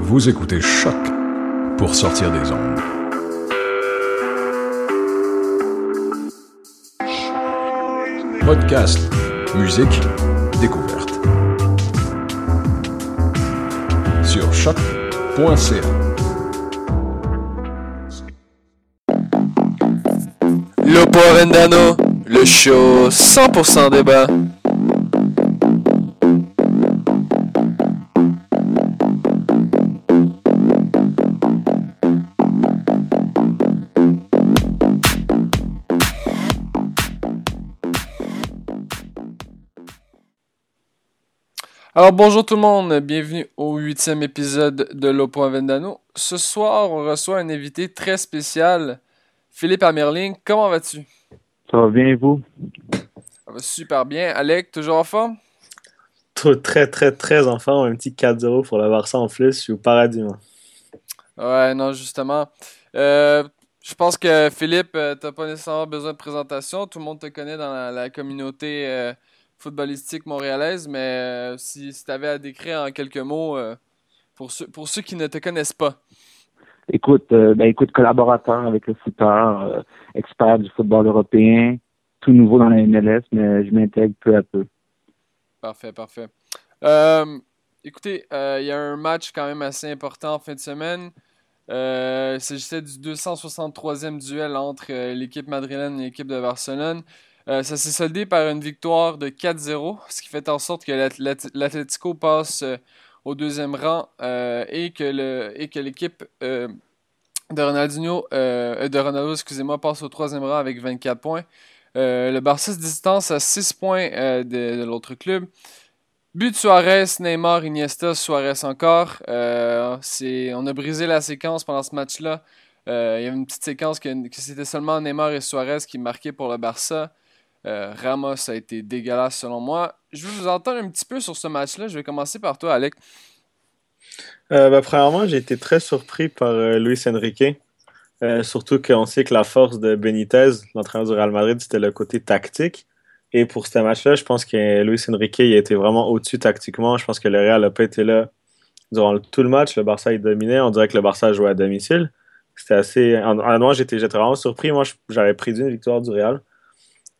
Vous écoutez Choc pour sortir des ondes. Podcast, musique, découverte. Sur choc.ca. Lopo Vendano, le show 100% débat. Alors bonjour tout le monde, bienvenue au huitième épisode de Lopo Vendano. Ce soir, on reçoit un invité très spécial, Philippe Amerling. Comment vas-tu? Ça va bien et vous? Ça va super bien. Alec, toujours en forme? très très très en forme. Un petit 4-0 pour le Barça en plus. Je suis au paradis, moi. Ouais, non, justement. Euh, je pense que Philippe, tu euh, t'as pas nécessairement besoin de présentation. Tout le monde te connaît dans la, communauté euh, footballistique montréalaise, mais euh, si, si tu avais à décrire en quelques mots euh, pour, ceux, pour ceux qui ne te connaissent pas. Écoute, euh, ben écoute, collaborateur avec le footeur, expert du football européen, tout nouveau dans la MLS, mais je m'intègre peu à peu. Parfait, parfait. écoutez, il y a un match quand même assez important en fin de semaine. il s'agissait du 263e duel entre l'équipe madrilène et l'équipe de Barcelone. Euh, ça s'est soldé par une victoire de 4-0, ce qui fait en sorte que l'Atletico passe euh, au deuxième rang euh, et que l'équipe de de Ronaldo, excusez-moi, passe au troisième rang avec 24 points. le Barça se distance à 6 points de, l'autre club. But Suarez, Neymar, Iniesta, Suarez encore. on a brisé la séquence pendant ce match-là. il y avait une petite séquence que, que c'était seulement Neymar et Suarez qui marquaient pour le Barça. Euh, Ramos a été dégueulasse selon moi. Je veux vous entendre un petit peu sur ce match-là. Je vais commencer par toi, Alec. Euh, ben, premièrement, j'ai été très surpris par euh, Luis Enrique. surtout qu'on sait que la force de Benitez, l'entraîneur du Real Madrid, c'était le côté tactique. Et pour ce match-là, je pense que Luis Enrique il a été vraiment au-dessus tactiquement. Je pense que le Real n'a pas été là durant tout le match. Le Barça est dominé. On dirait que le Barça jouait à domicile. C'était assez. En, j'étais vraiment surpris. Moi, j'avais prédit une victoire du Real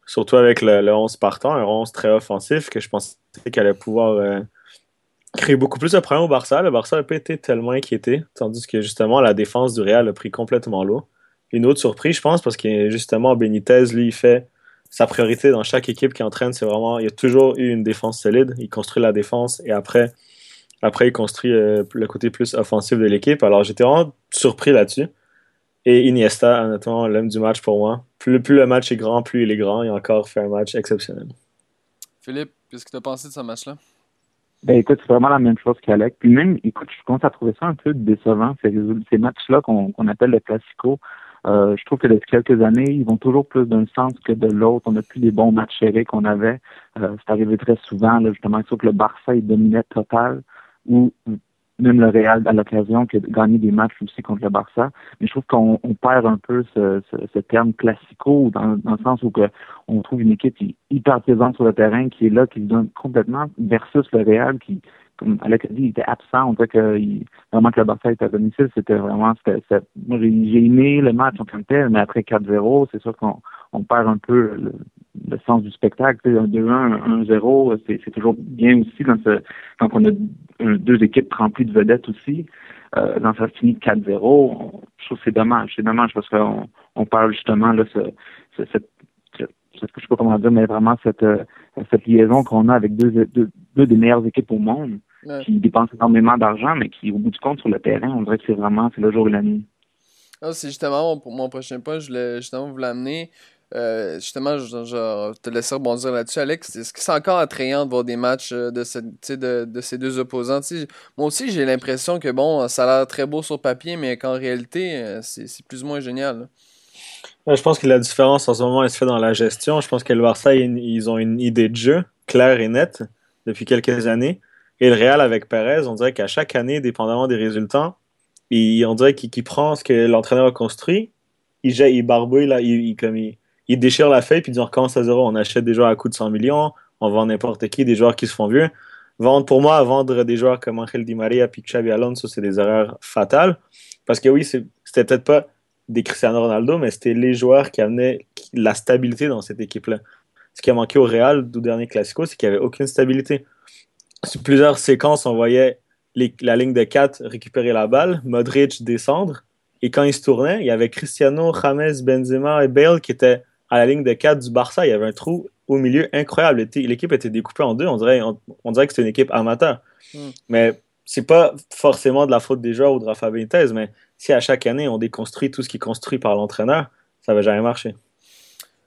surtout avec le, 11 partant, un 11 très offensif que je pensais qu'elle allait pouvoir euh, créer beaucoup plus de problèmes au Barça. Le Barça n'a pas été tellement inquiété, tandis que justement la défense du Real a pris complètement l'eau. Une autre surprise, je pense, parce que justement Benitez, lui, il fait sa priorité dans chaque équipe qui entraîne, c'est vraiment, il a toujours eu une défense solide. Il construit la défense et après, après il construit euh, le côté plus offensif de l'équipe. Alors j'étais vraiment surpris là-dessus. Et Iniesta, honnêtement, l'homme du match pour moi. Plus, plus le match est grand, plus il est grand. Il a encore fait un match exceptionnel. Philippe, qu'est-ce que tu as pensé de ce match-là? Ben écoute, c'est vraiment la même chose qu'Alec. Puis même, écoute, je commence à trouver ça un peu décevant, ces, ces matchs-là qu'on appelle le classico. Euh, je trouve que depuis quelques années, ils vont toujours plus d'un sens que de l'autre. On n'a plus les bons matchs serrés qu'on avait. Euh, c'est arrivé très souvent, là, justement, sauf que le Barça, il dominait total. Ou même le Real à l'occasion que de gagner des matchs aussi contre le Barça. Mais je trouve qu'on perd un peu ce, ce, terme classico dans, dans, le sens où que on trouve une équipe qui hyper présente sur le terrain, qui est là, qui se donne complètement versus le Real qui comme Alec a dit, il était absent. On dirait que vraiment que le Barça était à domicile. C'était vraiment, c'était, j'ai aimé le match en tant que tel, mais après 4-0, c'est sûr qu'on on perd un peu le, le sens du spectacle. Un 2-1, 1-0, c'est, c'est toujours bien aussi quand, quand on a deux équipes remplies de vedettes aussi. Euh, dans ça finit 4-0, je trouve que c'est dommage. C'est dommage parce qu'on on parle justement là, ce, ce, cette je sais pas comment dire, mais vraiment cette, cette liaison qu'on a avec deux, deux, deux, des meilleures équipes au monde qui dépensent énormément d'argent, mais qui, au bout du compte, sur le terrain, on dirait que c'est vraiment c'est le jour et la nuit. Ah, c'est justement mon, mon, prochain point, je voulais justement vous l'amener. Euh, justement, je, te laisser rebondir là-dessus, Alex. Est-ce que c'est encore attrayant de voir des matchs euh, de, de, de ces deux opposants? moi aussi, j'ai l'impression que bon, ça a l'air très beau sur papier, mais qu'en réalité, euh, c'est plus ou moins génial. je pense que la différence en ce moment, elle se fait dans la gestion. Je pense que le Barça, ils ont une idée de jeu claire et nette depuis quelques années. Et le Real avec Perez, on dirait qu'à chaque année, dépendamment des résultats, il, on dirait qu'il prend ce que l'entraîneur a construit, il, il barbouille, là, il, comme il, déchire la feuille, puis il dit on recommence à zéro. On achète des joueurs à coût de 100 millions, on vend n'importe qui, des joueurs qui se font vieux. Vendre, pour moi, vendre des joueurs comme Angel Di Maria puis Xavi Alonso, c'est des erreurs fatales. Parce que oui, c'était peut-être pas des Cristiano Ronaldo, mais c'était les joueurs qui amenaient la stabilité dans cette équipe-là. Ce qui a manqué au Real du dernier Classico, c'est qu'il n'y avait aucune stabilité sur plusieurs séquences, on voyait la ligne de 4 récupérer la balle, Modric descendre, et quand il se tournait, il y avait Cristiano, James, Benzema et Bale qui étaient à la ligne de 4 du Barça. Il y avait un trou au milieu incroyable. L'équipe était découpée en deux. On dirait, on, dirait que c'était une équipe amateur. Mais hmm. Mais c'est pas forcément de la faute des joueurs ou de Rafa Benitez, mais si à chaque année on déconstruit tout ce qui est construit par l'entraîneur, ça va jamais marcher.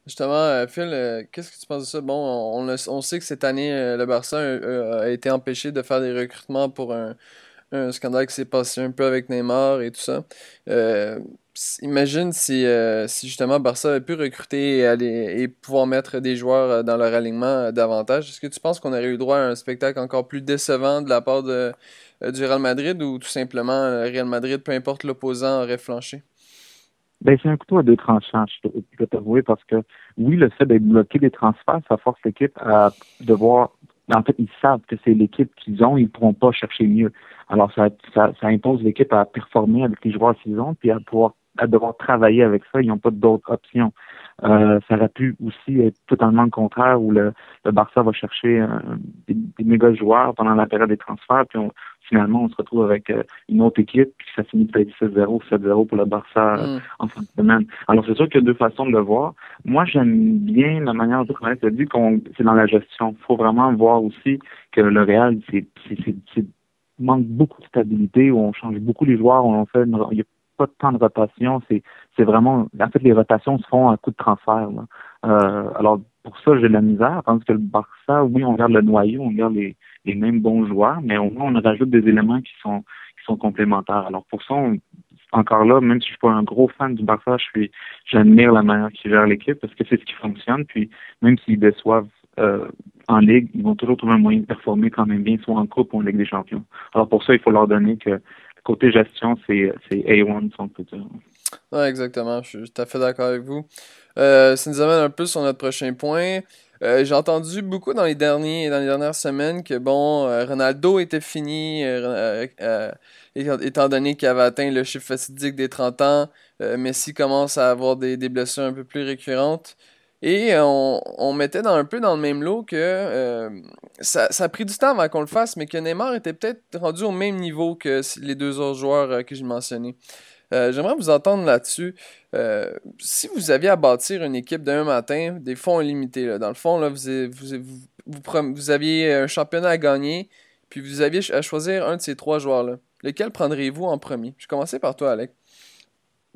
Justement, euh, Phil, euh, qu'est-ce que tu penses de ça? Bon, on, on, sait que cette année, euh, le Barça a, été empêché de faire des recrutements pour un, scandale qui s'est passé un peu avec Neymar et tout ça. Imagine si, si justement Barça avait pu recruter et, aller, et pouvoir mettre des joueurs dans leur alignement davantage. Est-ce que tu penses qu'on aurait eu droit à un spectacle encore plus décevant de la part de, du Real Madrid ou tout simplement le Real Madrid, peu importe l'opposant, aurait flanché? Ben, c'est un couteau à deux tranchants, je dois t'avouer, parce que oui, le fait d'être bloqué des transferts, ça force l'équipe à devoir. En fait, ils savent que c'est l'équipe qu'ils ont, ils ne pourront pas chercher mieux. Alors, ça, ça, ça impose l'équipe à performer avec les joueurs qu'ils ont, puis à pouvoir à devoir travailler avec ça. Ils n'ont pas d'autres options. Euh, ça aurait pu aussi être totalement le contraire où le, le Barça va chercher euh, des, des, méga joueurs pendant la période des transferts, puis on, finalement on se retrouve avec euh, une autre équipe, puis ça finit peut-être 6-0, 7-0 pour le Barça euh, mm. en fin de semaine. Alors c'est sûr qu'il y a deux façons de le voir. Moi j'aime bien la manière dont on a dit qu'on c'est dans la gestion. Il faut vraiment voir aussi que le Real, c'est, manque beaucoup de stabilité, où on change beaucoup les joueurs, on fait il y a pas temps de rotation. C'est, vraiment, en fait, les rotations se font à coup de transfert. Euh, alors, pour ça, j'ai de la misère. Tandis que le Barça, oui, on regarde le noyau, on regarde les, les mêmes bons joueurs, mais au moins, on rajoute des éléments qui sont, qui sont complémentaires. Alors, pour ça, encore là, même si je suis pas un gros fan du Barça, j'admire la manière qu'ils gèrent l'équipe parce que c'est ce qui fonctionne. Puis, même s'ils déçoivent euh, en Ligue, ils vont toujours trouver un moyen de performer quand même bien, soit en Coupe ou en Ligue des Champions. Alors, pour ça, il faut leur donner que côté gestion, c'est A1, si on peut dire. Exactement. Je suis tout à fait d'accord avec vous. Euh, ça nous amène un peu sur notre prochain point. Euh, j'ai entendu beaucoup dans les derniers dans les dernières semaines que bon euh, Ronaldo était fini étant donné qu'il avait atteint le chiffre fatidique des 30 ans. Messi commence à avoir des, des, blessures un peu plus récurrentes. Et on, on, mettait dans, un peu dans le même lot que ça, ça, a pris du temps avant qu'on le fasse, mais que Neymar était peut-être rendu au même niveau que les deux autres joueurs que j'ai mentionnés. Euh, j'aimerais vous entendre là-dessus. Euh, si vous aviez à bâtir une équipe d'un matin, des fonds illimités, dans le fond, là, vous, vous, vous, aviez un championnat à gagner, puis vous aviez à choisir un de ces trois joueurs-là. Lequel prendriez-vous en premier? Je vais commencer par toi, Alec.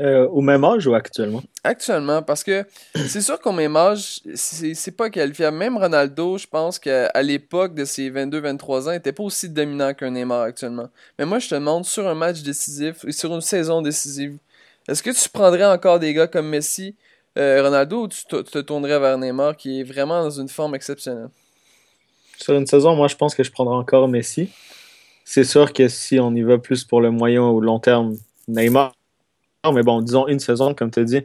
Euh, au même âge ou actuellement? Actuellement, parce que c'est sûr qu'au même âge, c'est pas qualifiable. Même Ronaldo, je pense qu'à l'époque de ses 22-23 ans, il était pas aussi dominant qu'un Neymar actuellement. Mais moi, je te demande, sur un match décisif et sur une saison décisive, est-ce que tu prendrais encore des gars comme Messi, euh, Ronaldo, ou tu te, tournerais vers Neymar qui est vraiment dans une forme exceptionnelle? Sur une saison, moi, je pense que je prendrais encore Messi. c'est sûr que si on y va plus pour le moyen ou long terme, Neymar. Mais bon, disons une saison, comme tu as dit,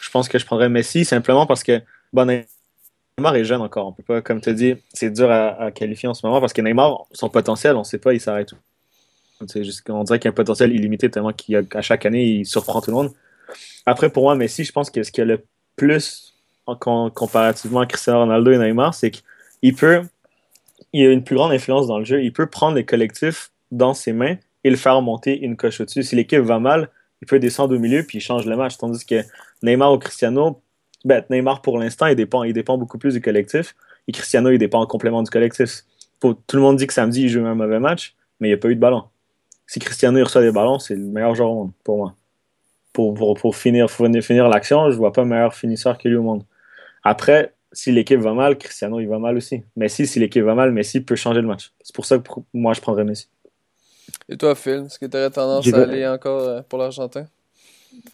je pense que je prendrais Messi simplement parce que Neymar est jeune encore. On peut pas, comme tu as dit, c'est dur à, qualifier en ce moment parce que Neymar, son potentiel, on ne sait pas, il s'arrête où. On dirait qu'il a un potentiel illimité tellement qu'à chaque année, il surprend tout le monde. Après, pour moi, Messi, je pense que ce qui a le plus en, comparativement à Cristiano Ronaldo et Neymar, c'est qu'il peut, il a une plus grande influence dans le jeu. Il peut prendre les collectifs dans ses mains et le faire monter une coche au-dessus. Si l'équipe va mal, il peut descendre au milieu puis il change le match. Tandis que Neymar ou Cristiano, ben, Neymar pour l'instant, il dépend, il dépend beaucoup plus du collectif. Et Cristiano, il dépend en complément du collectif. tout le monde dit que samedi, il joue un mauvais match, mais il n'y a pas eu de ballon. Si Cristiano reçoit des ballons, c'est le meilleur joueur au monde pour moi. Pour, pour, finir, finir l'action, je vois pas meilleur finisseur que lui au monde. Après, si l'équipe va mal, Cristiano il va mal aussi. Messi, si l'équipe va mal, Messi peut changer le match. C'est pour ça que moi je prendrais Messi. Et toi, Phil, est-ce que tu aurais tendance à aller encore euh, pour l'Argentin?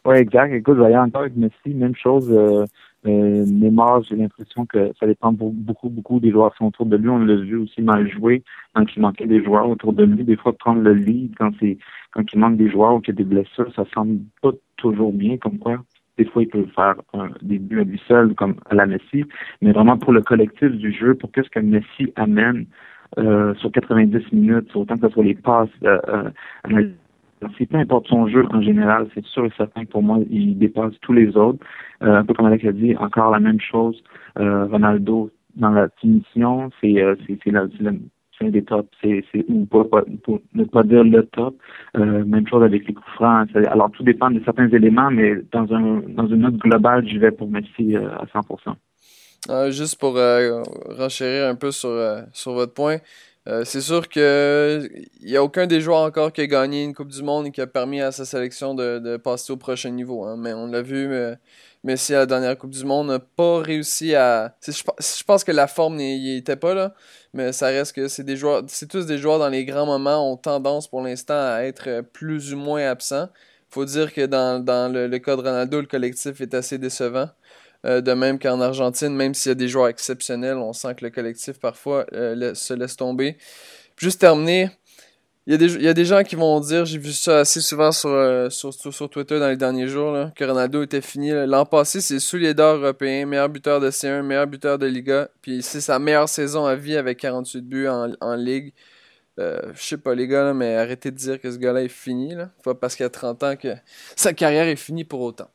Oui, exact. Écoute, je vais aller encore avec Messi. Même chose. Euh, euh, Neymar, j'ai l'impression que ça dépend beaucoup, beaucoup des joueurs qui sont autour de lui. On l'a vu aussi mal jouer quand il manquait des joueurs autour de lui. Des fois, prendre le lead quand c'est quand il manque des joueurs ou qu'il y a des blessures, ça semble pas toujours bien comme quoi. Des fois, il peut faire un, des buts à lui seul, comme à la Messi, mais vraiment pour le collectif du jeu, pour qu'est-ce que Messi amène euh, sur 90 minutes, autant que ce soit les passes, euh, euh, c'est peu importe son jeu en général, c'est sûr et certain que pour moi, il dépasse tous les autres. Euh, un peu comme Alex a dit, encore la même chose. Euh, Ronaldo, dans la finition, c'est euh, c'est un des tops, c'est ou pour, pour, ne pas dire le top. Euh, même chose avec les coups francs. Alors tout dépend de certains éléments, mais dans un dans une note globale, je vais pour Messi à 100%. Euh, juste pour euh, renchérir un peu sur, euh, sur votre point, c'est sûr que il n'y a aucun des joueurs encore qui a gagné une Coupe du Monde et qui a permis à sa sélection de, de passer au prochain niveau. Hein. Mais on l'a vu, Messi à la dernière Coupe du Monde n'a pas réussi à. Je, pense que la forme n'y était pas là, mais ça reste que c'est des joueurs. C'est tous des joueurs dans les grands moments ont tendance pour l'instant à être plus ou moins absents. Faut dire que dans, dans le, le cas de Ronaldo, le collectif est assez décevant. Euh, de même qu'en Argentine, même s'il y a des joueurs exceptionnels, on sent que le collectif parfois euh, se laisse tomber. Juste terminer, il y, a des, il y a des gens qui vont dire, j'ai vu ça assez souvent sur, euh, Twitter dans les derniers jours, que Ronaldo était fini. L'an passé, c'est soulier d'or européen, meilleur buteur de C1, meilleur buteur de Liga. Puis c'est sa meilleure saison à vie avec 48 buts en Ligue. Euh, je sais pas les gars, mais arrêtez de dire que ce gars-là est fini. Là. Pas parce qu'il a 30 ans que sa carrière est finie pour autant.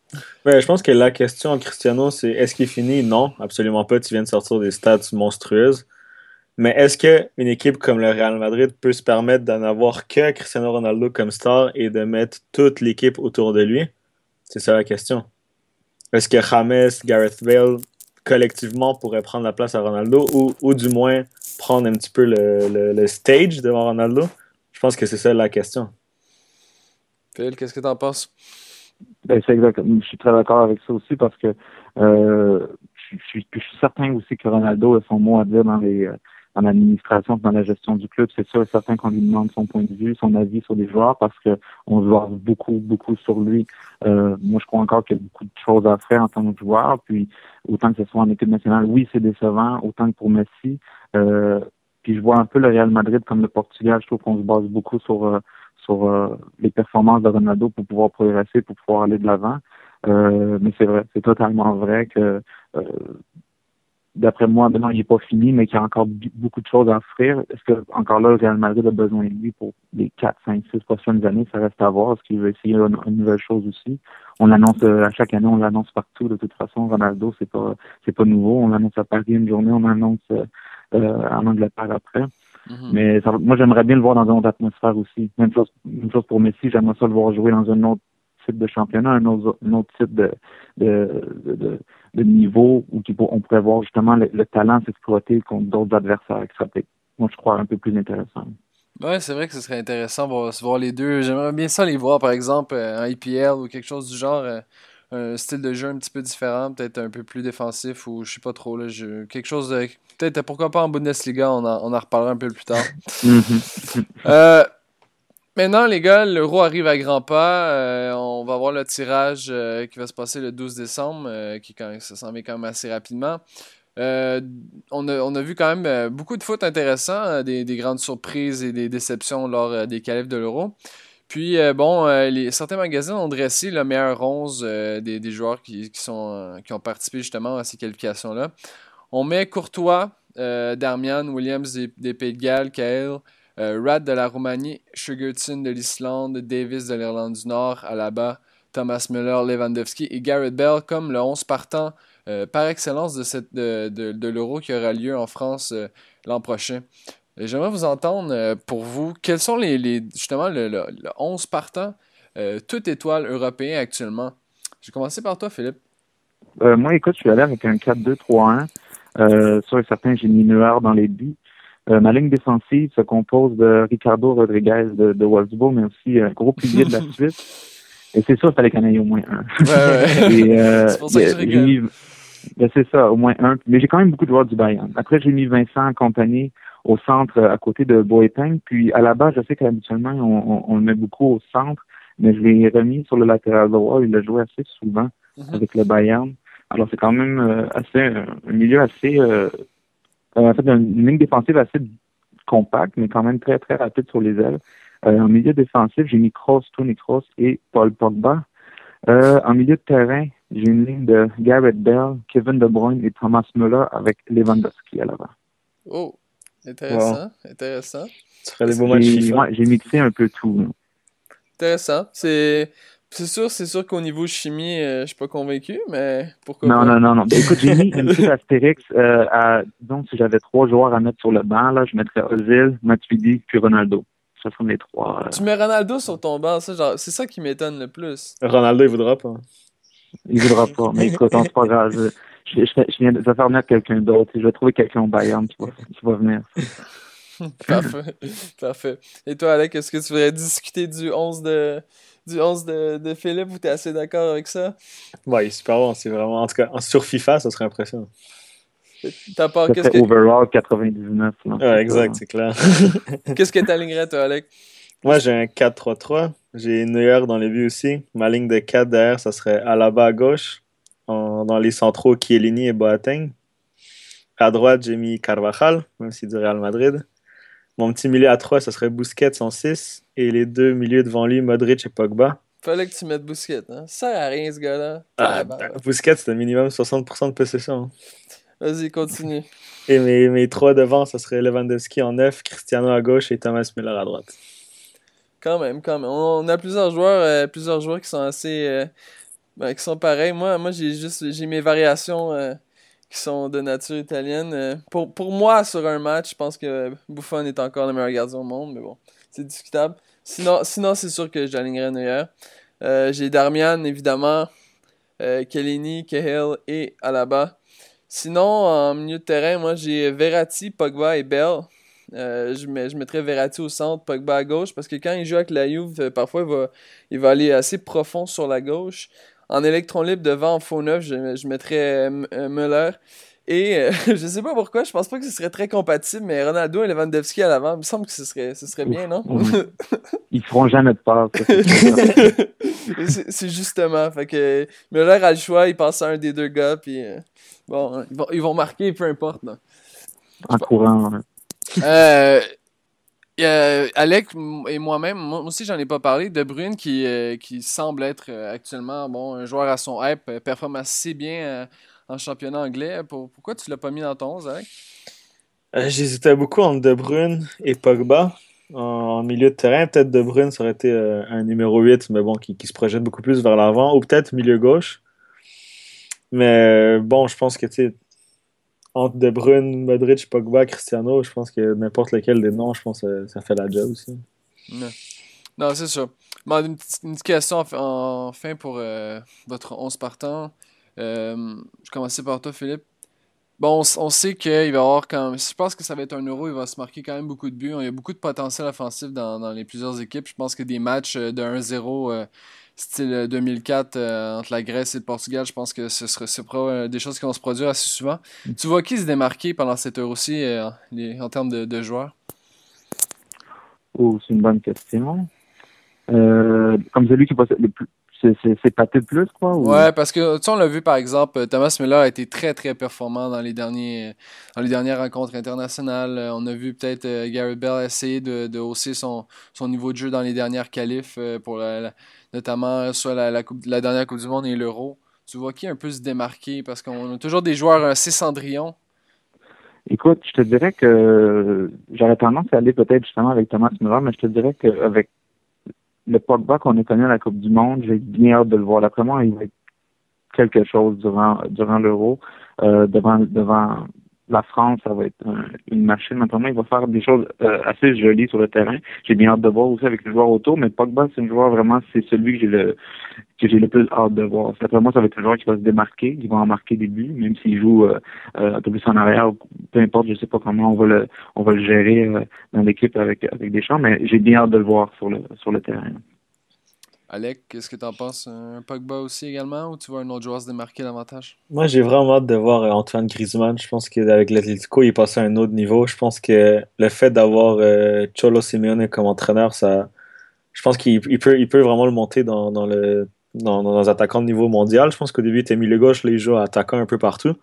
Ouais, je pense que la question, Cristiano, c'est est-ce qu'il est fini? Non, absolument pas. Tu viens de sortir des stats monstrueuses. Mais est-ce qu'une équipe comme le Real Madrid peut se permettre d'en avoir que Cristiano Ronaldo comme star et de mettre toute l'équipe autour de lui? C'est ça la question. Est-ce que James, Gareth Bale, collectivement pourraient prendre la place à Ronaldo ou, ou du moins prendre un petit peu le, le, stage devant Ronaldo? Je pense que c'est ça la question. Phil, qu'est-ce que tu en penses? Ben, c'est exact. Je suis très d'accord avec ça aussi parce que euh, je, suis, je, suis, certain aussi que Ronaldo a son mot à dire dans les euh, dans l'administration, dans la gestion du club. C'est sûr et certain qu'on lui demande son point de vue, son avis sur les joueurs parce que on se voit beaucoup, beaucoup sur lui. Euh, moi, je crois encore qu'il y a beaucoup de choses à faire en tant que joueur. Puis autant que ce soit en équipe nationale, oui, c'est décevant. Autant que pour Messi, puis je vois un peu le Real Madrid comme le Portugal. Je trouve qu'on se base beaucoup sur euh, sur euh, les performances de Ronaldo pour pouvoir progresser, pour pouvoir aller de l'avant. mais c'est vrai, c'est totalement vrai que d'après moi, maintenant, il n'est pas fini, mais qu'il y a encore beaucoup de choses à offrir. Est-ce que encore là, le Real Madrid a besoin de lui pour les 4, 5, 6 prochaines années? Ça reste à voir. Est-ce qu'il veut essayer une, nouvelle chose aussi? On l'annonce à chaque année, on l'annonce partout. De toute façon, Ronaldo, c'est pas c'est pas nouveau. On l'annonce à Paris une journée, on l'annonce euh, en Angleterre après. Mm-hmm. Mais moi, j'aimerais bien le voir dans une autre atmosphère aussi. Même chose, même chose pour Messi, j'aimerais ça le voir jouer dans un autre type de championnat, un autre, type de, de, de, niveau où on pourrait voir justement le, talent s'exploiter contre d'autres adversaires qui seraient moi, je crois, un peu plus intéressant. Ouais, c'est vrai que ce serait intéressant de voir les deux. J'aimerais bien ça les voir, par exemple, euh, en IPL ou quelque chose du genre. Un style de jeu un petit peu différent, peut-être un peu plus défensif ou je sais pas trop. Là, quelque chose de. Peut-être pourquoi pas en Bundesliga, on en, on en reparlera un peu plus tard. Mhm. euh, maintenant, les gars, l'euro arrive à grands pas. Euh, on va voir le tirage euh, qui va se passer le 12 décembre, qui quand, ça s'en vient quand même assez rapidement. on, a, on, a, vu quand même beaucoup de foot intéressants, des, des, grandes surprises et des déceptions lors des qualifs de l'Euro. Puis, bon, les, certains magazines ont dressé le meilleur 11 des, des, joueurs qui, qui, sont, qui ont participé justement à ces qualifications-là. On met Courtois, Darmian, Williams des, Pays de Galles, euh, Rad de la Roumanie, Sugarton de l'Islande, Davis de l'Irlande du Nord, Alaba, Thomas Müller, Lewandowski et Garrett Bell comme le 11 partant euh, par excellence de, cette, de, de, l'Euro qui aura lieu en France euh, l'an prochain. J'aimerais vous entendre pour vous, quels sont les, les justement le, le, 11 partant, toute étoile européen actuellement? Je vais commencer par toi, Philippe. moi, écoute, je suis allé avec un 4-2-3-1. Euh, sur certains, j'ai mis Müller dans les buts. Euh, ma ligne défensive se compose de Ricardo Rodriguez de, de Wolfsburg, mais aussi un gros pilier de la Suisse. Et c'est ça, il fallait qu'il y en ait au moins un. Euh, c'est pour ça que. Ben, c'est ça, au moins un. Mais j'ai quand même beaucoup de joueurs du Bayern. Après, j'ai mis Vincent en compagnie au centre à côté de Boeteng. Puis à la base, je sais qu'habituellement, on, on, le met beaucoup au centre, mais je l'ai remis sur le latéral droit. Il a joué assez souvent mm-hmm. avec le Bayern. Alors c'est quand même euh, assez un milieu assez euh, en fait, une ligne défensive assez compacte, mais quand même très, très rapide sur les ailes. Euh, en milieu défensif, j'ai mis Cross, Tony Cross et Paul Pogba. Euh, en milieu de terrain, j'ai une ligne de Garrett Bell, Kevin De Bruyne et Thomas Müller avec Lewandowski à l'avant. Oh, intéressant, intéressant. J'ai mixé un peu tout. Intéressant. C'est c'est sûr, c'est sûr qu'au niveau chimie, euh, je suis pas convaincu, mais pourquoi non, Non, non, non. Ben, écoute, j'ai mis une petite astérix euh, à, disons, si j'avais trois joueurs à mettre sur le banc, là, je mettrais Ozil, Matuidi, puis Ronaldo. Ce sont les trois. Euh. Tu mets Ronaldo sur ton banc, ça, genre, c'est ça qui m'étonne le plus. Ronaldo, il voudra pas. Il voudra pas, mais écoute, c'est pas grave. Je, je, je, viens de faire venir quelqu'un d'autre. Je vais trouver quelqu'un au Bayern qui va, qui va venir. Parfait. Parfait. Et toi, Alec, est-ce que tu voudrais discuter du 11 de, du 11 de, de Philippe ou tu es assez d'accord avec ça? Ouais, il est super bon. C'est vraiment, en tout cas, sur FIFA, ça serait impressionnant. T'as pas. Qu'est-ce que... Overall 99. Ouais, exact, c'est clair. qu'est-ce que t'alignerais, toi, Alec? Moi, j'ai un 4-3-3. J'ai Neuer dans les buts aussi. Ma ligne de 4 derrière, ça serait Alaba à gauche. Dans les centraux, Chiellini et Boateng. À droite, j'ai mis Carvajal, même s'il du Real Madrid. Mon petit milieu à 3, ça serait Busquets en 6. Et les deux milieux devant lui, Modric et Pogba. Fallait que tu mettes Busquets. Hein? Ça sert à rien, ce gars-là. Ah, ben, Busquets, c'est minimum 60% de possession. Hein. Vas-y, continue. Et mes, mes trois devant, ça serait Lewandowski en 9, Cristiano à gauche et Thomas Müller à droite. Quand même, quand même. On a plusieurs joueurs, euh, plusieurs joueurs qui sont assez. Euh, ben, qui sont pareils. Moi, moi j'ai juste j'ai mes variations. Euh, qui sont de nature italienne. Euh, pour, pour moi, sur un match, je pense que Buffon est encore le meilleur gardien au monde, mais bon, c'est discutable. Sinon, sinon c'est sûr que j'alignerai Neuer. Euh, j'ai Darmian, évidemment, euh, Kellini, Cahill et Alaba. Sinon, en milieu de terrain, moi, j'ai Verratti, Pogba et Bell. Euh, je, mets, je mettrais Verratti au centre, Pogba à gauche, parce que quand il joue avec la Juve, parfois, il va, il va aller assez profond sur la gauche. En électron libre devant en faux neuf, je, je mettrais euh, Müller. Et euh, je sais pas pourquoi, je pense pas que ce serait très compatible, mais Ronaldo et Lewandowski à l'avant, il me semble que ce serait, ce serait bien, non? Ils feront jamais de passe. c'est justement. Fait que Müller a le choix, il passe à un des deux gars, puis euh, bon, ils vont, ils vont marquer, peu importe. En courant. Euh, euh, Alec et moi-même, moi aussi j'en ai pas parlé, De Bruyne qui, euh, qui semble être euh, actuellement bon, un joueur à son hype, performe assez bien en championnat anglais. pourquoi tu l'as pas mis dans ton 11, Alec? J'hésitais beaucoup entre De Bruyne et Pogba en, milieu de terrain. Peut-être De Bruyne ça aurait été un numéro 8, mais bon, qui, qui se projette beaucoup plus vers l'avant, ou peut-être milieu gauche. Mais bon, je pense que tu entre De Bruyne, Modric, Pogba, Cristiano, je pense que n'importe lequel des noms, je pense que ça, fait la job aussi. Non, c'est sûr. une, petite, question enfin pour euh, votre 11 partant. Euh, je commencer par toi, Philippe. Bon, on, sait qu'il va y avoir quand Je pense que ça va être un euro, il va se marquer quand même beaucoup de buts. Il y a beaucoup de potentiel offensif dans, dans les plusieurs équipes. Je pense que des matchs euh, de 1-0 style 2004 euh, euh, entre la Grèce et le Portugal, je pense que ce sera, euh, des choses qui vont se produire assez souvent. Mm. Tu vois qui se démarquer pendant cette heure aussi en termes de, joueurs? Oh, c'est une bonne question. comme celui qui possède le plus, c'est pâté de plus, quoi? Ouais, parce que, tu sais, on l'a vu, par exemple, Thomas Miller a été très, très performant dans les, derniers, dans les dernières rencontres internationales. On a vu peut-être euh, Gary Bell essayer de, de, hausser son, son niveau de jeu dans les dernières qualifs, euh, pour notamment soit la, la, coupe, la dernière Coupe du Monde et l'Euro. Tu vois qui un peu se démarquer? Parce qu'on a toujours des joueurs assez cendrillons. Écoute, je te dirais que j'aurais tendance à aller peut-être justement avec Thomas Miller, mais je te dirais qu'avec le Pogba qu'on a connu à la Coupe du Monde, j'ai bien hâte de le voir. D'après moi, il va être quelque chose durant durant l'Euro, euh, devant devant la France, ça va être une machine. Maintenant, il va faire des choses euh, assez jolies sur le terrain. J'ai bien hâte de voir aussi avec les joueurs autour, mais Pogba, c'est un joueur vraiment, c'est celui que j'ai le que j'ai le plus hâte de voir. D'après moi, ça va être un joueur qui va se démarquer, qui va en marquer des buts, même s'il joue euh, euh, un peu plus en arrière, peu importe, je sais pas comment on va le on va le gérer dans l'équipe avec avec des champs, mais j'ai bien hâte de le voir sur le sur le terrain. Alec, qu'est-ce que tu en penses? Un Pogba aussi également ou tu vois un autre joueur se démarquer davantage? Moi, j'ai vraiment hâte de voir euh, Antoine Griezmann. Je pense qu'avec l'Atletico, il est passé à un autre niveau. Je pense que le fait d'avoir euh, Cholo Simeone comme entraîneur, ça, je pense qu'il peut, vraiment le monter dans, dans le, dans, les attaquants de niveau mondial. Je pense qu'au début, il était milieu gauche, là, il joue attaquant un peu partout.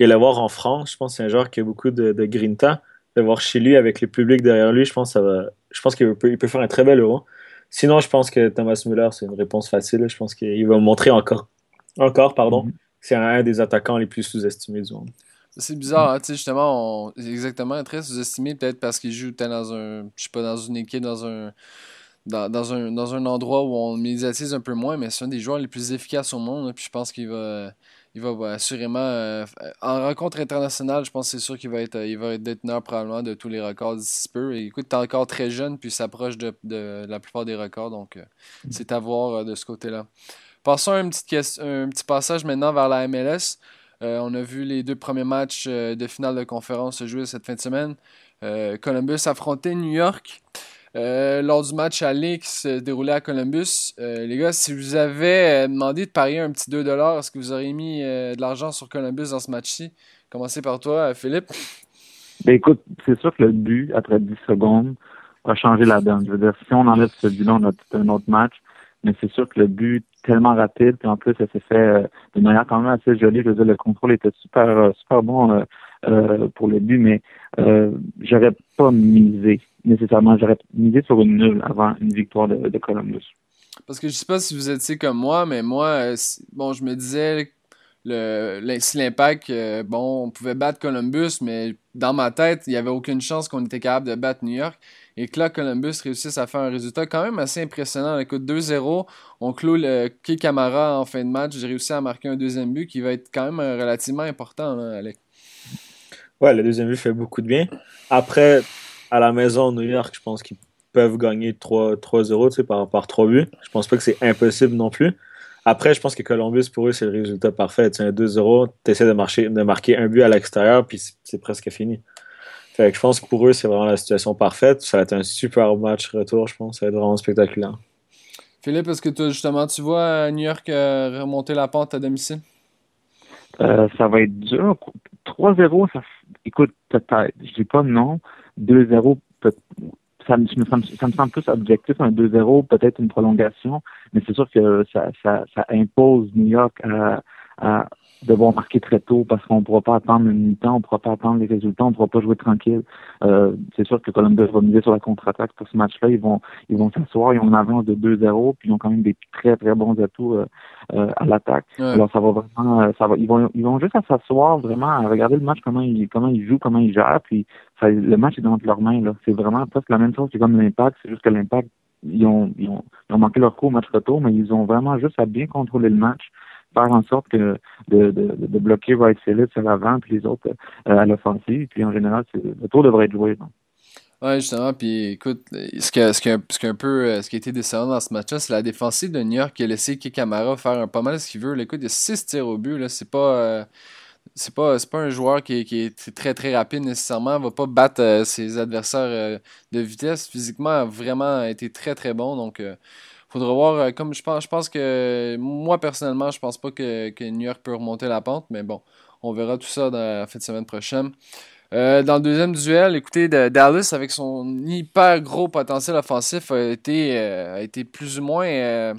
Et le voir en France, je pense que c'est un joueur qui a beaucoup de, de grinta. Le voir chez lui avec le public derrière lui, je pense, ça va, je pense qu'il peut, il peut faire un très bel euro. Sinon, je pense que Thomas Müller, c'est une réponse facile. Je pense qu'il va montrer encore, encore pardon, mm-hmm. c'est un des attaquants les plus sous-estimés du monde. C'est bizarre, hein, tu sais, justement, on... exactement, très sous-estimé, peut-être parce qu'il joue dans un, je sais pas, dans une équipe, dans un, dans, dans, un, dans un endroit où on médiatise un peu moins, mais c'est un des joueurs les plus efficaces au monde, puis je pense qu'il va, il va assurément. Euh, en rencontre internationale, je pense que c'est sûr qu'il va être, il va être déteneur probablement de tous les records d'ici peu. Et écoute, t'es encore très jeune, puis s'approche de, de, la plupart des records, donc euh, c'est à voir euh, de ce côté-là. Passons à un petit, un petit passage maintenant vers la MLS. on a vu les deux premiers matchs de finale de conférence se jouer cette fin de semaine. Columbus affrontait New York. Euh, lors du match à Lix euh, déroulé à Columbus. Euh, les gars, si vous avez demandé de parier un petit 2$, est-ce que vous auriez mis de l'argent sur Columbus dans ce match-ci? Commencez par toi, Philippe. Ben écoute, c'est sûr que le but, après 10 secondes, va changer la donne. Je veux dire, si on enlève ce but-là, on a tout un autre match. Mais c'est sûr que le but tellement rapide, puis en plus, ça s'est fait de manière quand même assez jolie. Je veux dire, le contrôle était super, super bon pour le but, mais j'aurais pas misé nécessairement. J'aurais misé sur une nulle avant une victoire de, Columbus. Parce que je sais pas si vous étiez comme moi, mais moi, euh, bon, je me disais si l'impact, euh, bon, on pouvait battre Columbus, mais dans ma tête, il n'y avait aucune chance qu'on était capable de battre New York. Et que là, Columbus réussisse à faire un résultat quand même assez impressionnant. Écoute, 2-0, on clôt le Key Camara en fin de match. J'ai réussi à marquer un deuxième but qui va être quand même euh, relativement important, là, Alec. Ouais, le deuxième but fait beaucoup de bien. Après, à la maison, New York, je pense qu'ils peuvent gagner 3-0 tu sais, par, par 3 buts. Je pense pas que c'est impossible non plus. Après, je pense que Columbus, pour eux, c'est le résultat parfait. Tu sais, 2-0, tu essaies de, de marquer un but à l'extérieur, puis c'est presque fini. Fait que je pense que pour eux, c'est vraiment la situation parfaite. Ça va être un super match retour, je pense. Ça va être vraiment spectaculaire. Philippe, est-ce que toi, justement, tu vois New York euh, remonter la pente à domicile? Euh, ça va être dur. 3-0, ça... écoute, peut-être. Je dis pas non, 2-0, ça, me, ça, me, semble plus objectif, un 2-0, peut-être une prolongation, mais c'est sûr que ça, ça, ça impose New York à, à devoir marquer très tôt parce qu'on ne pourra pas attendre une mi-temps, on ne pourra pas attendre les résultats, on ne pourra pas jouer tranquille. Euh, c'est sûr que Columbus va miser sur la contre-attaque pour ce match-là. Ils vont ils vont s'asseoir, ils ont une avance de 2-0, puis ils ont quand même des très très bons atouts euh, euh, à l'attaque. Alors ça va vraiment euh, ça va ils vont ils vont juste s'asseoir vraiment à regarder le match comment ils comment ils jouent, comment ils gèrent, puis ça, le match est dans leurs mains là. C'est vraiment presque la même chose que comme l'impact, c'est juste que l'impact ils ont, ils ont, ils ont manqué leur coup au match retour, mais ils ont vraiment juste à bien contrôler le match faire en sorte que de, de, de bloquer Wright Phillips à l'avant puis les autres euh, à l'offensive. Puis en général, le tour devrait être joué. Oui, justement. Puis écoute, ce qui, ce, ce, un peu, euh, ce qui a été décevant dans ce match-là, c'est la défensive de New York qui a laissé Kikamara faire un, pas mal ce qu'il veut. écoute, il y a 6 tirs au but. Là, c'est pas. Euh, pas, pas un joueur qui, qui, est très très rapide nécessairement, il va pas battre ses adversaires de vitesse. Physiquement, a vraiment été très très bon. Donc, faudra voir. Euh, comme je pense, je pense que moi personnellement, je pense pas que, New York peut remonter la pente, mais bon, on verra tout ça dans la fin de semaine prochaine. Euh, dans le deuxième duel, écoutez, Dallas, avec son hyper gros potentiel offensif, a été, euh, a été plus ou moins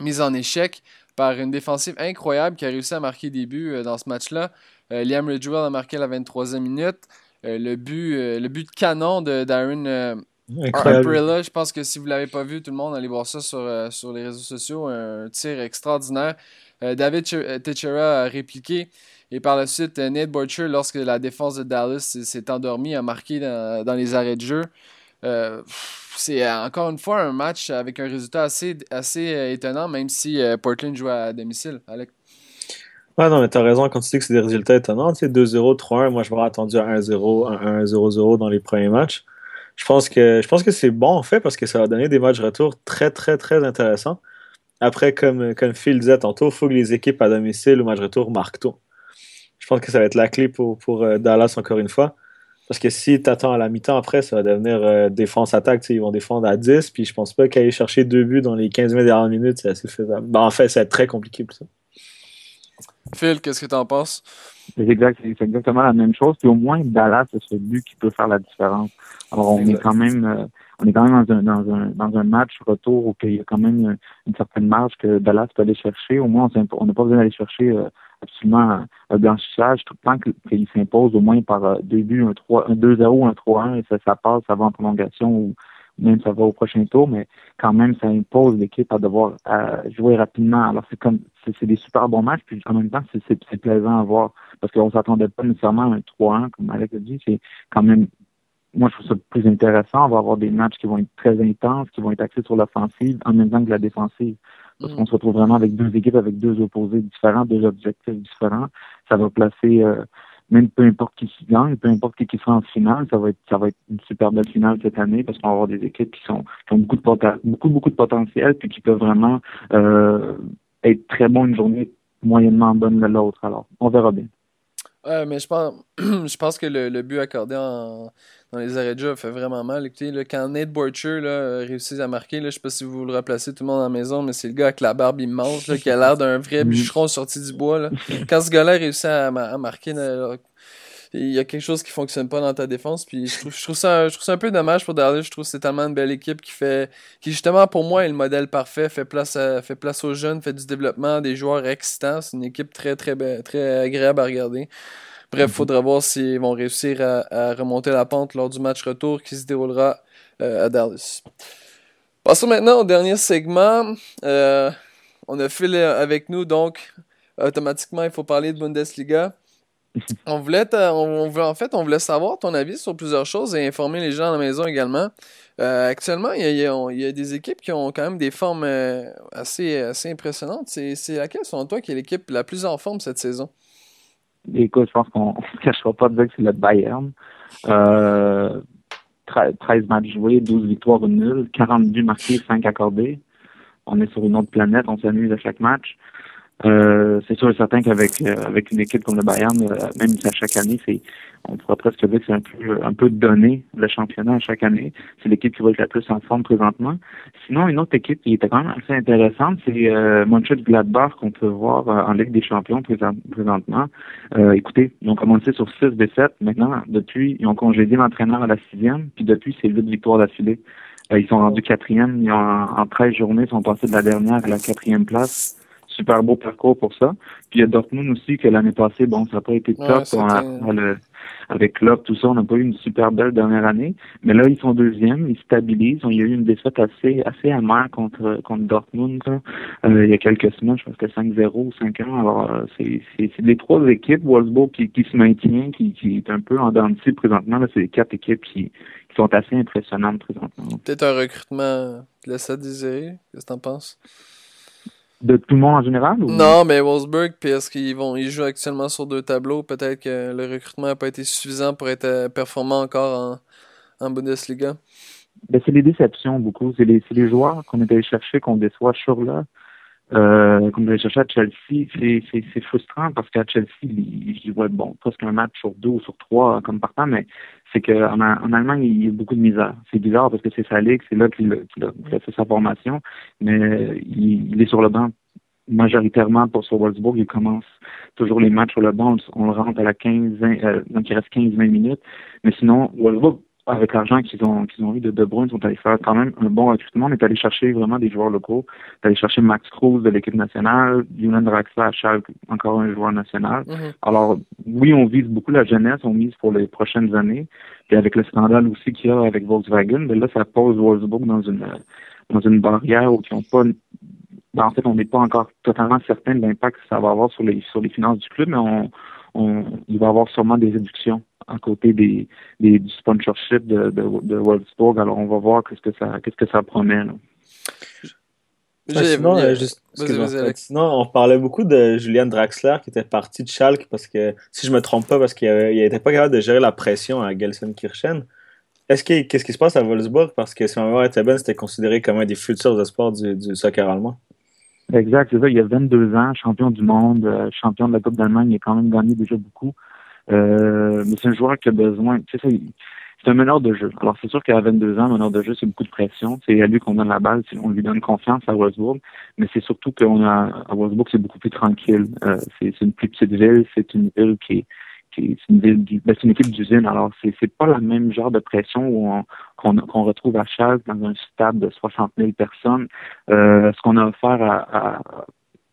mise en échec par une défensive incroyable qui a réussi à marquer des buts dans ce match-là. Liam Ridgewell a marqué la 23e minute. le, but, le but de canon de Darren je pense que si vous ne l'avez pas vu, tout le monde, allez voir ça sur, sur les réseaux sociaux. Un tir extraordinaire. David Teixeira a répliqué. Et par la suite, Nate Butcher, lorsque la défense de Dallas s'est endormie, a marqué dans, les arrêts de jeu. Euh, c'est encore une fois un match avec un résultat assez, assez euh, étonnant, même si euh, Portland joue à domicile. Alec? Ouais, non, mais t'as raison quand tu dis que c'est des résultats étonnants. Tu sais, 2-0, 3-1, moi je m'aurais attendu à 1-0, 1-0-0 dans les premiers matchs. Je pense que, je pense que c'est bon en fait parce que ça va donner des matchs retour très, très, très intéressants. Après, comme, comme Phil disait tantôt, il faut que les équipes à domicile ou match retour marquent tout je pense que ça va être la clé pour, pour euh, Dallas encore une fois. Parce que si tu attends à la mi-temps après, ça va devenir euh, défense-attaque. Ils vont défendre à 10. Puis je pense pas qu'aller chercher deux buts dans les 15 dernières minutes, c'est assez faisable. Ben, en fait, ça va être très compliqué pour. Phil, qu'est-ce que tu en penses? C'est exactement la même chose. Puis au moins, Dallas, c'est ce but qui peut faire la différence. Alors, on est quand même. Euh, on est quand même dans un, dans un, dans un match retour où il y a quand même une, certaine marge que Dallas peut aller chercher. Au moins, on n'a pas besoin d'aller chercher absolument un blanchissage tout le temps qu'il s'impose au moins par euh, début un 3 un 2-0 un 3-1 et ça, ça passe ça va en prolongation ou même ça va au prochain tour mais quand même ça impose l'équipe à devoir jouer rapidement alors c'est comme c'est des super bons matchs puis en même temps c'est plaisant à voir parce qu'on s'attendait pas nécessairement à un 3-1 comme Alex a dit c'est quand même moi, je trouve ça plus intéressant. On va avoir des matchs qui vont être très intenses, qui vont être axés sur l'offensive en même temps que la défensive. Parce qu'on se retrouve vraiment avec deux équipes avec deux opposés différents, deux objectifs différents. Ça va placer, euh, même peu importe qui s'y gagne, peu importe qui, qui sera en finale, ça va être ça va être une super belle finale cette année parce qu'on va avoir des équipes qui sont qui ont beaucoup de beaucoup beaucoup de potentiel puis qui peuvent vraiment euh, être très bons une journée moyennement bonne de l'autre. Alors, on verra bien. Ouais, mais je pense, je pense que le, le but accordé en, dans les arrêts de jeu fait vraiment mal. Écoutez, là, quand Nate Borcher là, réussit à marquer, là, je sais pas si vous le replacez tout le monde à la maison, mais c'est le gars avec la barbe immense là, qui a l'air d'un vrai bûcheron sorti du bois. Là. Quand ce gars-là réussit à, à marquer, il y a quelque chose qui fonctionne pas dans ta défense. Puis je trouve, je trouve, ça, je trouve ça un peu dommage pour Dallas. Je trouve que c'est tellement une belle équipe qui fait, qui justement pour moi est le modèle parfait, fait place, fait place aux jeunes, fait du développement, des joueurs excitants. C'est une équipe très, très, très agréable à regarder. Bref, il mhm. faudra voir s'ils vont réussir à, remonter la pente lors du match retour qui se déroulera euh, à Dallas. Passons maintenant au dernier segment. Euh, on a fait avec nous, donc automatiquement, il faut parler de Bundesliga. On voulait, en fait, on voulait savoir ton avis sur plusieurs choses et informer les gens à la maison également. Euh, actuellement, il y, a, des équipes qui ont quand même des formes assez, assez impressionnantes. C'est laquelle, selon toi, qui est l'équipe la plus en forme cette saison? Écoute, je pense qu'on ne cachera pas de dire que c'est le Bayern. Euh, 13 matchs joués, 12 victoires, 1 nul, 40 buts marqués, 5 accordés. On est sur une autre planète, on s'amuse à chaque match. Euh, c'est sûr et certain qu'avec euh, avec une équipe comme le Bayern, euh, même si à chaque année, c'est on pourrait presque dire que c'est un peu un peu donné le championnat à chaque année. C'est l'équipe qui va être la plus en forme présentement. Sinon, une autre équipe qui était quand même assez intéressante, c'est euh, Gladbach qu'on peut voir en Ligue des Champions présentement. écoutez, ils ont commencé sur 6 défaites. Maintenant, depuis, ils ont congédié l'entraîneur à la sixième, puis depuis, c'est 8 victoires d'affilée. ils sont rendus quatrième. Ils ont, en 13 journées, ils sont passés de la dernière à la quatrième place super beau parcours pour ça. Puis il y a Dortmund aussi que l'année passée, bon, ça n'a pas été top avec Klopp, tout ça, on n'a pas eu une super belle dernière année. Mais là, ils sont deuxièmes, ils stabilisent. Il y a eu une défaite assez assez amère contre contre Dortmund euh, il y a quelques semaines, je pense que 5-0 ou 5-1. Alors euh, c'est des trois équipes, Wolfsburg qui, qui se maintient, qui, qui est un peu en dents présentement. Là, c'est les quatre équipes qui, qui sont assez impressionnantes présentement. Peut-être un recrutement laisse à désirer. Qu'est-ce que tu en penses? De tout le monde en général? Non, mais Wolfsburg, puis est-ce qu'ils vont ils jouent actuellement sur deux tableaux, peut-être que le recrutement n'a pas été suffisant pour être euh, performant encore en, en Bundesliga. Ben, c'est les déceptions beaucoup. C'est les, les joueurs qu'on est allé chercher qu'on déçoit sur là. Euh, est allé chercher à Chelsea, c'est frustrant parce qu'à Chelsea, ils jouaient bon, presque un match sur deux ou sur trois comme partant, mais c'est qu'en en Allemagne, il y a beaucoup de misère. C'est bizarre parce que c'est sa ligue, c'est là qu'il a, fait sa formation, mais il, est sur le banc majoritairement pour sur Wolfsburg. Il commence toujours les matchs sur le banc, on, le rentre à la 15, euh, donc il reste 15-20 minutes. Mais sinon, Wolfsburg, avec l'argent qu'ils ont qu'ils ont eu de De Bruyne, ils sont allés faire quand même un bon recrutement. On est allé chercher vraiment des joueurs locaux. On est allé chercher Max Cruz de l'équipe nationale, Julian Draxler à Schalke, encore un joueur national. Mhm. Alors, oui, on vise beaucoup la jeunesse, on mise pour les prochaines années. Puis avec le scandale aussi qu'il y a avec Volkswagen, mais là, ça pose Wolfsburg dans une dans une barrière où ils n'ont pas ben, en fait, on n'est pas encore totalement certain de l'impact que ça va avoir sur les sur les finances du club, mais on, on il va y avoir sûrement des réductions à côté des, des du sponsorship de, de, de Wolfsburg. Alors, on va voir qu'est-ce que ça qu'est-ce que ça promet. Là. Sinon, euh, juste- Vas-y, excuse-moi, vas-y, Alex. sinon, on parlait beaucoup de Julian Draxler qui était parti de Schalke parce que, si je me trompe pas, parce qu'il n'était pas capable de gérer la pression à Gelsenkirchen. Est-ce que, qu'est-ce qui se passe à Wolfsburg? Parce que si ma mémoire était bonne, c'était considéré comme un des futurs espoirs du, du soccer allemand. Exact, c'est ça. Il y a 22 ans, champion du monde, euh, champion de la Coupe d'Allemagne, il a quand même gagné déjà beaucoup. Euh, mais c'est un joueur qui a besoin. C'est- un meneur de jeu. Alors c'est sûr qu'à 22 ans, meneur de jeu, c'est beaucoup de pression. C'est à lui qu'on donne la balle, on lui donne confiance à Wolfsburg. Mais c'est surtout qu'on a à Wolfsburg, c'est beaucoup plus tranquille. Euh, c'est une plus petite ville, c'est une ville qui est c'est une ben, une équipe d'usine. Alors c'est c'est pas la même genre de pression qu'on retrouve à Schalke dans un stade de 60 000 personnes. Euh, ce qu'on a offert à, à,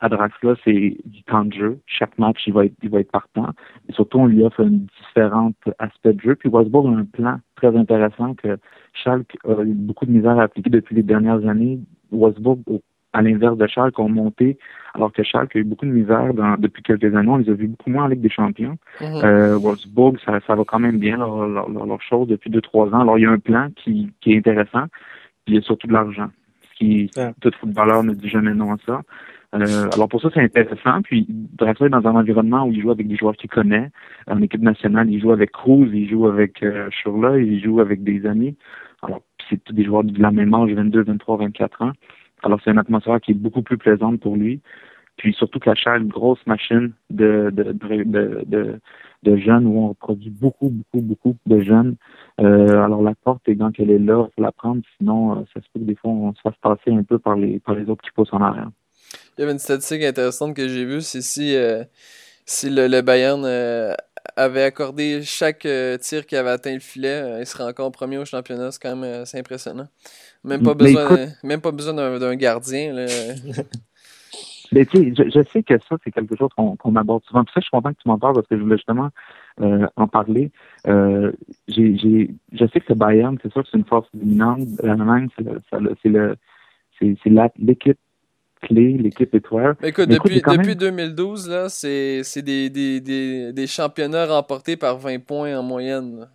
à Draxler, c'est du temps de jeu. Chaque match, il va être, il va être partant. Et surtout, on lui offre un différent aspect de jeu. Puis Wolfsburg a un plan très intéressant que Schalke a eu beaucoup de misère à appliquer depuis les dernières années. Au- à l'inverse de Schalke, ont monté, alors que Schalke a eu beaucoup de misère dans- depuis quelques années. On les a vus beaucoup moins en Ligue des Champions. Mhm. Euh, Wolfsburg, ça, ça va quand même bien leur, leur, leur, leur chose depuis deux, trois ans. Alors, il y a un plan qui, qui est intéressant, puis il y a surtout de l'argent. Ce qui, Ouais. tout footballeur ne dit jamais non à ça. Euh, alors, pour ça, c'est intéressant. Puis, est dans un environnement où il joue avec des joueurs qu'il connaît. En équipe nationale, il joue avec Cruz, il joue avec euh, Schürrle, il joue avec des amis. Alors, c'est tous des joueurs de la même âge, 22, 23, 24 ans. Alors, c'est une atmosphère qui est beaucoup plus plaisante pour lui. Puis surtout qu'à Charles, une grosse machine de, de, de, de, de, de jeunes où on produit beaucoup, beaucoup, beaucoup de jeunes. Euh, alors la porte est quand elle est là, il faut la prendre, sinon euh, ça se peut que des fois on se fasse passer un peu par les par les autres qui poussent en arrière. Il y avait une statistique intéressante que j'ai vue, c'est si, euh, si le, le Bayern euh, avait accordé chaque euh, tir qui avait atteint le filet, il serait encore premier au championnat. C'est quand même assez impressionnant. Même pas besoin, écoute- même pas besoin d'un d'un gardien. là. Mais tu sais, je, je sais que ça, c'est quelque chose qu'on qu'on aborde souvent. Puis ça, je suis content que tu m'en parles parce que je voulais justement euh, en parler. Euh, j'ai, j'ai, je sais que le Bayern, c'est sûr que c'est une force dominante. L'Allemagne, c'est le, c'est le, c'est, c'est la- l'équipe clé, l'équipe étoile. Mais écoute, Mais écoute, depuis, depuis même- 2012, là, c'est c'est des, des, des, des championnats remportés par 20 points en moyenne.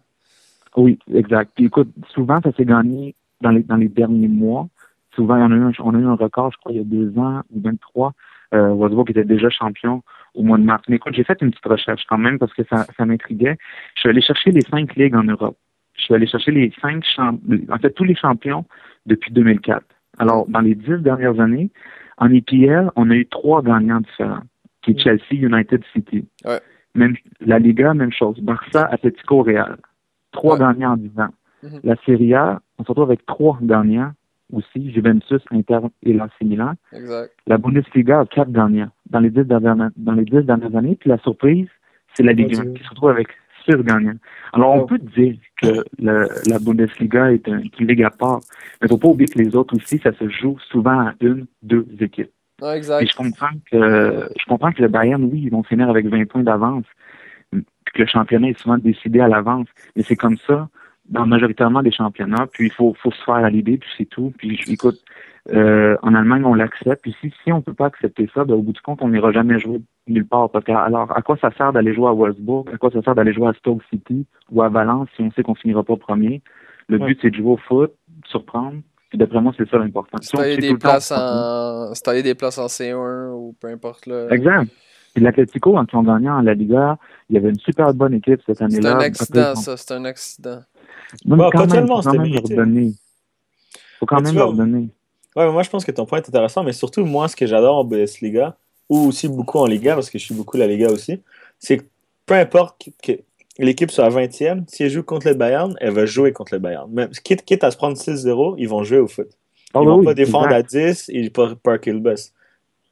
Oui, exact. Puis écoute, souvent, ça s'est gagné dans les, dans les derniers mois. Souvent, on a, eu un, on a eu un record, je crois, il y a deux ans ou même trois. Euh, Wolfsburg était déjà champion au mois de mars. Mais écoute, j'ai fait une petite recherche quand même parce que ça, ça m'intriguait. Je suis allé chercher les cinq ligues en Europe. Je suis allé chercher les cinq champ en fait, tous les champions depuis 2004. Alors, dans les dix dernières années, en EPL, on a eu trois gagnants différents, qui est Chelsea, United, City. Ouais. Même, la Liga, même chose. Barça, Atletico, Real. Trois Ouais. gagnants en dix ans. Mhm. La Serie A, on se retrouve avec trois gagnants aussi, Juventus, Inter et l'AC Milan. Exact. La Bundesliga a quatre gagnants dans les dix dernières, dans les dix dernières années. Puis la surprise, c'est la Ligue 1 Dieu. qui se retrouve avec six gagnants. Alors, on peut dire que le- la Bundesliga est un- une ligue à part. Mais faut pas oublier que les autres aussi, ça se joue souvent à une, deux équipes. Puis exact. je comprends que je comprends que le Bayern, oui, ils vont finir avec 20 points d'avance. Puis que le championnat est souvent décidé à l'avance. Mais c'est comme ça dans majoritairement des championnats. Puis il faut, faut se faire à l'idée, puis c'est tout. Puis je- écoute, euh, en Allemagne, on l'accepte. Puis si, on peut pas accepter ça, ben, au bout du compte, on n'ira jamais jouer nulle part. Parce que alors, à quoi ça sert d'aller jouer à Wolfsburg? À quoi ça sert d'aller jouer à Stoke City ou à Valence si on sait qu'on finira pas premier? Le Ouais. but, c'est de jouer au foot, surprendre. Puis d'après moi, c'est ça l'important. Si tout des places en. Des places en C1 ou peu importe là. Exact. Puis l'Atletico, quand ils ont gagné en La Liga, il y avait une super bonne équipe cette C'est année-là. un Après, accident, ça. C'est un accident. Non, mais Bon, quand pas même, tellement, faut quand même leur donner. faut quand Mais même leur vois, donner. Ouais, mais moi je pense que ton point est intéressant, mais surtout moi ce que j'adore en Bundesliga, ou aussi beaucoup en Liga, parce que je suis beaucoup la Liga aussi, c'est que peu importe que l'équipe soit 20e, si elle joue contre le Bayern, elle va jouer contre le Bayern. Même, quitte, quitte à se prendre 6-0, ils vont jouer au foot. Ah Ils oui, vont oui, pas défendre exact. à 10 et pas parker le bus.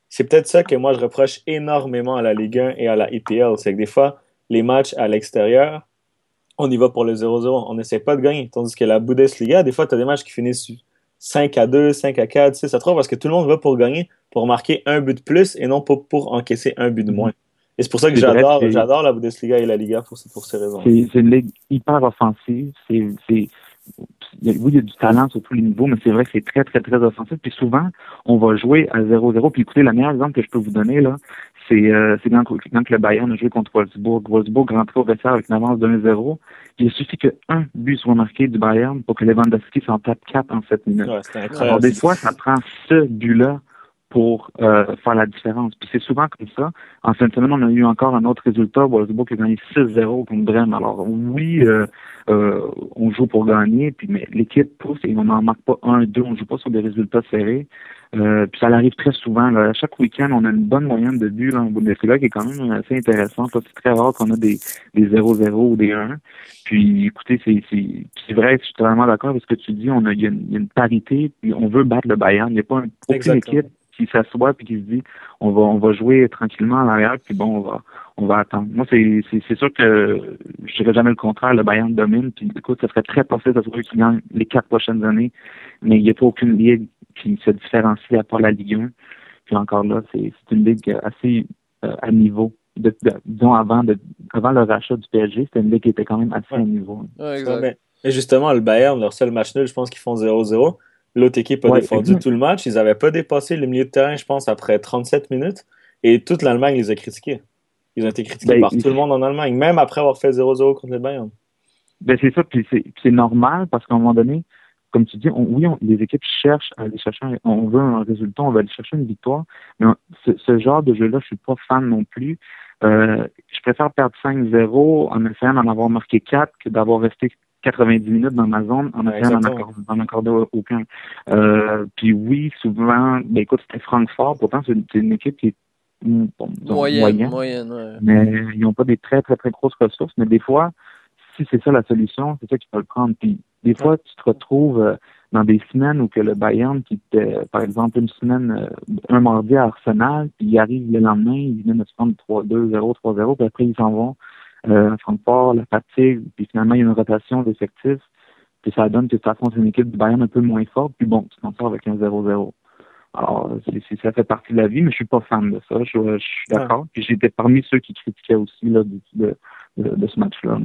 C'est peut-être ça que moi je reproche énormément à la Ligue 1 et à la EPL, c'est que des fois, les matchs à l'extérieur, on y va pour le 0-0. On n'essaie pas de gagner. Tandis que la Bundesliga, des fois, tu as des matchs qui finissent 5 à 2, 5 à 4, 6 à 3, parce que tout le monde va pour gagner, pour marquer un but de plus et non pas pour encaisser un but de moins. Et c'est pour ça que j'adore, j'adore la Bundesliga et la Liga pour, pour ces raisons. C'est une ligue hyper offensive. C'est, oui, il y a du talent sur tous les niveaux, mais c'est vrai que c'est très, très, très offensif. Puis souvent, on va jouer à 0-0. Puis écoutez, le meilleur exemple que je peux vous donner, là, c'est euh, quand, quand le Bayern a joué contre Wolfsburg. Wolfsburg rentrait au vestiaire avec une avance de 1-0. Il suffit qu'un but soit marqué du Bayern pour que Lewandowski s'en tape 4 en 7 minutes. Alors des fois, ça prend ce but-là pour euh, faire la différence. Puis c'est souvent comme ça. En fin de semaine, on a eu encore un autre résultat. Wolfsburg a gagné 6-0 contre Brême. Alors oui, euh, euh, on joue pour gagner, puis mais l'équipe pousse et on n'en marque pas un, deux. On joue pas sur des résultats serrés. Euh, puis ça arrive très souvent. Là. Chaque week-end, on a une bonne moyenne de buts en Bundesliga qui est quand même assez intéressante. C'est très rare qu'on a des, des 0-0 ou des 1. Puis écoutez, c'est, c'est, c'est vrai, je suis totalement d'accord avec ce que tu dis. On a, il y, a une, parité, puis on veut battre le Bayern. Il n'y a pas une, aucune équipe qui s'assoit puis qui se dit on va on va jouer tranquillement à l'arrière puis bon on va on va attendre. Moi c'est c'est sûr que je dirais jamais le contraire, le Bayern domine puis écoute ça serait très possible de trouver qu'il gagne les quatre prochaines années, mais il n'y a pas aucune ligue qui se différencie à part la Ligue 1. Puis encore là c'est c'est une ligue assez euh, à niveau. De, disons avant de avant le rachat du PSG, c'était une ligue qui était quand même assez à niveau. mais, justement le Bayern leur seul match nul, je pense qu'ils font 0-0 L'autre équipe a défendu tout le match. Ils n'avaient pas dépassé le milieu de terrain, je pense, après 37 minutes. Et toute l'Allemagne les a critiqués. Ils ont été critiqués ben, par tout le monde en Allemagne, même après avoir fait 0-0 contre le Bayern. Ben c'est ça, puis c'est normal parce qu'à un moment donné, comme tu dis, oui, les équipes cherchent à aller chercher, on veut un résultat, on va aller chercher une victoire, mais ce, genre de jeu-là, je suis pas fan non plus. Euh, je préfère perdre 5-0 en essayant d'en avoir marqué 4 que d'avoir resté 90 minutes dans ma zone en essayant d'en accorder, aucun. Euh, puis oui, souvent, ben écoute, c'était Francfort, pourtant c'est une, équipe qui est mm, moyenne, moyenne, mais ils n'ont pas des très, très, très grosses ressources, mais des fois, si c'est ça la solution, c'est ça qu'il faut le prendre. Puis des fois, tu te retrouves euh, dans des semaines où que le Bayern, qui était, par exemple, une semaine, euh, un mardi à Arsenal, puis il arrive le lendemain, ils viennent de se prendre 3-2, 0, 3-0, puis après ils s'en vont euh, Francfort, la fatigue, puis finalement, il y a une rotation d'effectifs, puis ça donne que tu affrontes une équipe du Bayern un peu moins forte, puis bon, tu t'en sors avec un 0-0. Alors, c'est, ça fait partie de la vie, mais je suis pas fan de ça. Je, suis d'accord. Puis j'étais parmi ceux qui critiquaient aussi là, de, de, de ce match-là.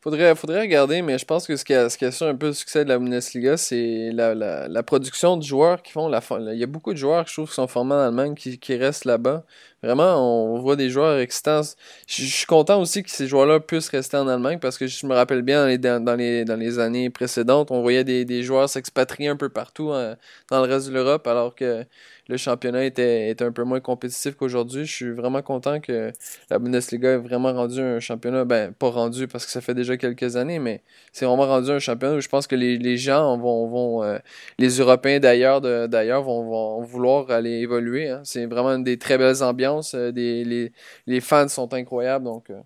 Faudrait, faudrait regarder, mais je pense que ce qui, a, ce qui assure un peu le succès de la Bundesliga, c'est la, la, la, production de joueurs qui font la. Il y a beaucoup de joueurs, je trouve, qui sont formés en Allemagne qui, qui restent là-bas. Vraiment, on voit des joueurs excitants. Je, suis content aussi que ces joueurs-là puissent rester en Allemagne parce que je me rappelle bien dans les, dans les, dans les années précédentes, on voyait des, des joueurs s'expatrier un peu partout hein, dans le reste de l'Europe alors que le championnat était, était un peu moins compétitif qu'aujourd'hui. Je suis vraiment content que la Bundesliga ait vraiment rendu un championnat, ben pas rendu parce que ça fait déjà quelques années, mais c'est vraiment rendu un championnat où je pense que les, les gens vont, vont euh, les Européens d'ailleurs d'ailleurs vont, vont, vouloir aller évoluer. Hein. C'est vraiment des très belles ambiances, euh, des, les, les fans sont incroyables, donc. Euh,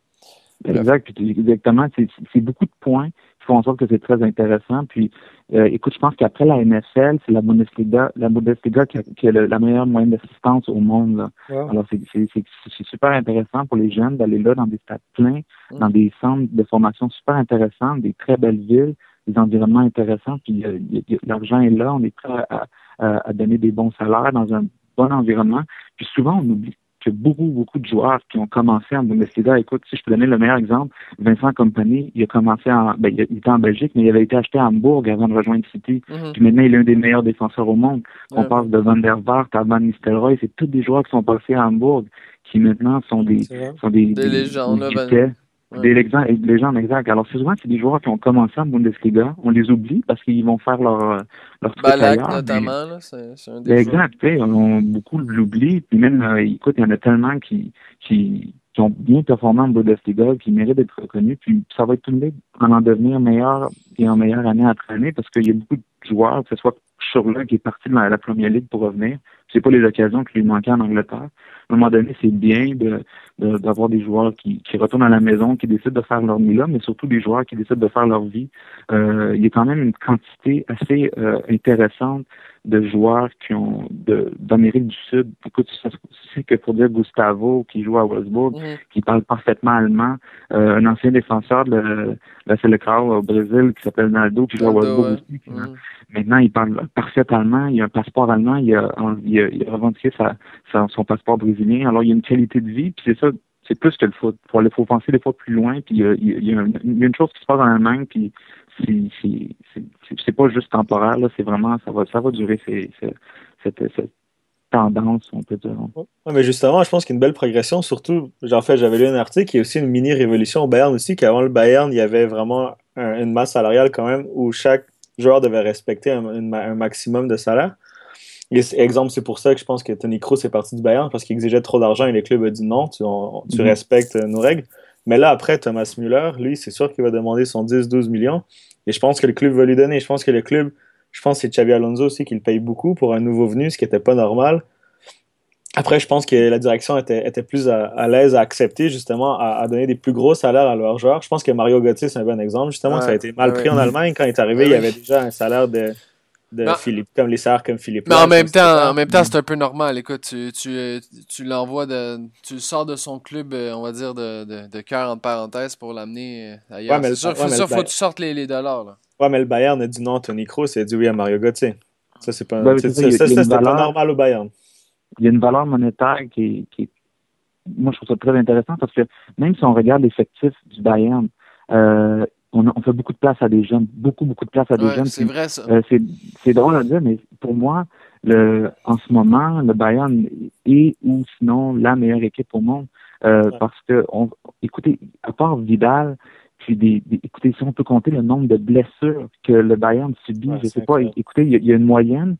exact, exactement. C'est beaucoup de points qui font en sorte que c'est très intéressant. Puis, euh, écoute, je pense qu'après la NFL, c'est la Bundesliga, la Bundesliga qui a, qui a la meilleure moyenne d'assistance au monde. Là. Alors, c'est super intéressant pour les jeunes d'aller là dans des stades pleins, mm. dans des centres de formation super intéressants, des très belles villes, des environnements intéressants. Puis, euh, l'argent est là, on est prêt à, à, à donner des bons salaires dans un bon environnement. Puis souvent, on oublie que beaucoup, beaucoup de joueurs qui ont commencé en Bundesliga, écoute, si je peux donner le meilleur exemple, Vincent Company, il a commencé en, ben, il était en Belgique, mais il avait été acheté à Hambourg avant de rejoindre City. Mhm. Puis maintenant, il est l'un des meilleurs défenseurs au monde. On parle de Van der Vaart à Van Nistelrooy, c'est tous des joueurs qui sont passés à Hambourg, qui maintenant sont des, sont des, des, légendes, des légendes, exact. Alors, souvent, c'est des joueurs qui ont commencé en Bundesliga. On les oublie parce qu'ils vont faire leur, leur truc Balak, notamment, là, c'est un des Exact, on, beaucoup l'oublient. Puis même, euh, écoute, il y en a tellement qui, qui, qui ont bien performé en Bundesliga, qui méritent d'être reconnus. Puis ça va être une ligue en en devenir meilleur et en meilleure année après année parce qu'il y a beaucoup de joueurs, que ce soit Schurle qui est parti de la, première ligue pour revenir. C'est pas les occasions qui lui manquaient en Angleterre. À un moment donné, c'est bien de, d'avoir des joueurs qui, qui retournent à la maison, qui décident de faire leur vie là, mais surtout des joueurs qui décident de faire leur vie. Euh, il y a quand même une quantité assez euh, intéressante de joueurs qui ont de d'Amérique du Sud. Écoute, tu sais que pour dire Gustavo qui joue à Wolfsburg, mm-hmm. qui parle parfaitement allemand, euh, un ancien défenseur de la Selecao au Brésil qui s'appelle Naldo qui joue à Wolfsburg aussi. Mm-hmm. Maintenant, il parle parfaitement allemand, il a un passeport allemand, il a, il a, il a revendiqué son passeport brésilien. Alors, il y a une qualité de vie, puis c'est ça, c'est plus que le foot. Faut, aller, faut penser des fois plus loin, puis il y a, il une, chose qui se passe en Allemagne, puis c'est pas juste temporaire, là, c'est vraiment, ça va, ça va durer cette, tendance, on peut dire. Ouais, mais justement, je pense qu'il y a une belle progression, surtout, j'avais lu un article, il y a aussi une mini-révolution au Bayern aussi, qu'avant le Bayern, il y avait vraiment une masse salariale quand même, où chaque joueur devait respecter un, maximum de salaire. Et, exemple, c'est pour ça que je pense que Tony Kroos est parti du Bayern parce qu'il exigeait trop d'argent et les clubs ont dit non, tu, tu mhm. respectes nos règles. Mais là, après, Thomas Müller, lui, c'est sûr qu'il va demander son 10-12 millions. Et je pense que le club va lui donner. Je pense que le club, je pense que c'est Xavi Alonso aussi qui le paye beaucoup pour un nouveau venu, ce qui n'était pas normal. Après, je pense que la direction était, était plus à, l'aise à accepter, justement, à, donner des plus gros salaires à leurs joueurs. Je pense que Mario Gauthier, c'est un bon exemple. Justement, ça a été mal pris en Allemagne. Quand il est arrivé, il y avait déjà un salaire de, de Philippe, comme les salaires comme Philippe. Mais en même temps, en même temps, c'est un peu normal. Écoute, tu, tu, tu l'envoies de, tu le sors de son club, euh, on va dire, de, de, de cœur en parenthèse pour l'amener euh, ailleurs. Ouais, c'est sûr, faut, faut que tu sortes les, les dollars, là. Ouais, mais le Bayern a dit non à Tony Kroos et a dit oui à Mario Gauthier. Ça, c'est pas, ben, ça, pas normal au Bayern il y a une valeur monétaire qui est, moi je trouve ça très intéressant parce que même si on regarde l'effectif du Bayern, euh, on, on, fait beaucoup de place à des jeunes, beaucoup, beaucoup de place à des jeunes. C'est vrai ça. Euh, c'est drôle à dire, mais pour moi, le, en ce moment, le Bayern est ou sinon la meilleure équipe au monde. Euh, Parce que, on, écoutez, à part Vidal, puis des, écoutez, si on peut compter le nombre de blessures que le Bayern subit, je sais pas, écoutez, il y, a une moyenne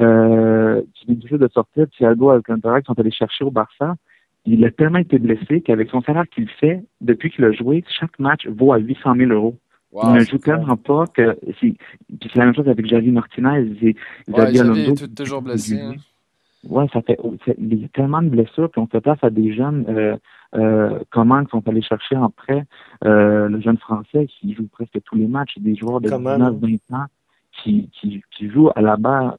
euh, qui est difficile de sortir. Thiago Alcantara qui sont allés chercher au Barça. Il a tellement été blessé qu'avec son salaire qu'il fait, depuis qu'il a joué, chaque match vaut à 800 000 euros. il ne joue tellement pas que c'est la même chose avec Javi Martinez et Javi Alonso. toujours blessé. Hein. Ouais, ça fait il y a tellement de blessures qu'on fait place à des jeunes euh, euh, comment qui sont allés chercher après euh, le jeune français qui joue presque tous les matchs, des joueurs de 19-20 ans qui, qui, qui jouent à la barre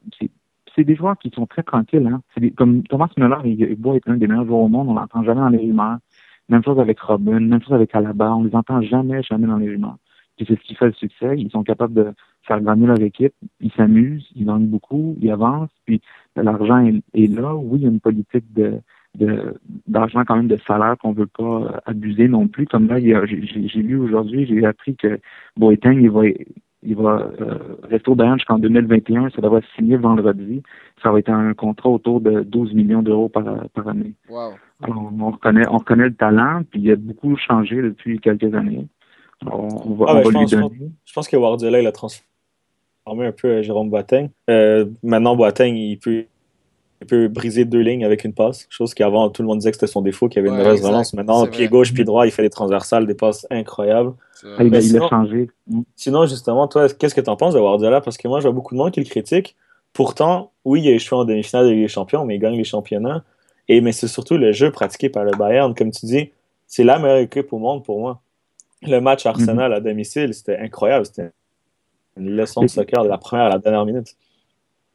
c'est des joueurs qui sont très tranquilles. Hein. comme Thomas Müller, il, il doit être un des meilleurs joueurs au monde, on l'entend jamais dans les rumeurs. Même chose avec Robin, même chose avec Alaba, on les entend jamais, jamais dans les rumeurs. Puis c'est ce qui fait le succès. Ils sont capables de faire gagner leur équipe. Ils s'amusent, ils gagnent beaucoup, ils avancent. Puis l'argent est, là. Oui, il y a une politique de d'argent quand même de salaire qu'on veut pas abuser non plus. Comme là, j'ai lu aujourd'hui, j'ai appris que Boateng, il va il va euh, rester au Bayern jusqu'en 2021. Ça devrait se signer vendredi. Ça va être un contrat autour de 12 millions d'euros par, par année. Wow. Alors, on reconnaît, on reconnaît le talent, puis il a beaucoup changé depuis quelques années. Alors, on va, ah, on va lui donner. Je pense que Guardiola, il a transformé un peu euh, Jérôme Boateng. Euh, maintenant, Boateng, il peut il peut briser deux lignes avec une passe, chose qu'avant tout le monde disait que c'était son défaut, qu'il avait une mauvaise relance. Maintenant, pied gauche, pied droit, il fait des transversales, des passes incroyables. Ah, il, a, changé. Sinon, justement, toi, qu'est-ce que tu en penses de Guardiola Parce que moi, je vois beaucoup de monde qui le critique. Pourtant, oui, il a échoué en demi-finale de Ligue des Champions, mais il gagne les championnats. Et, mais c'est surtout le jeu pratiqué par le Bayern. Comme tu dis, c'est la meilleure équipe au monde pour moi. Le match Arsenal mhm. à domicile, c'était incroyable. C'était une leçon de soccer de la première à la dernière minute.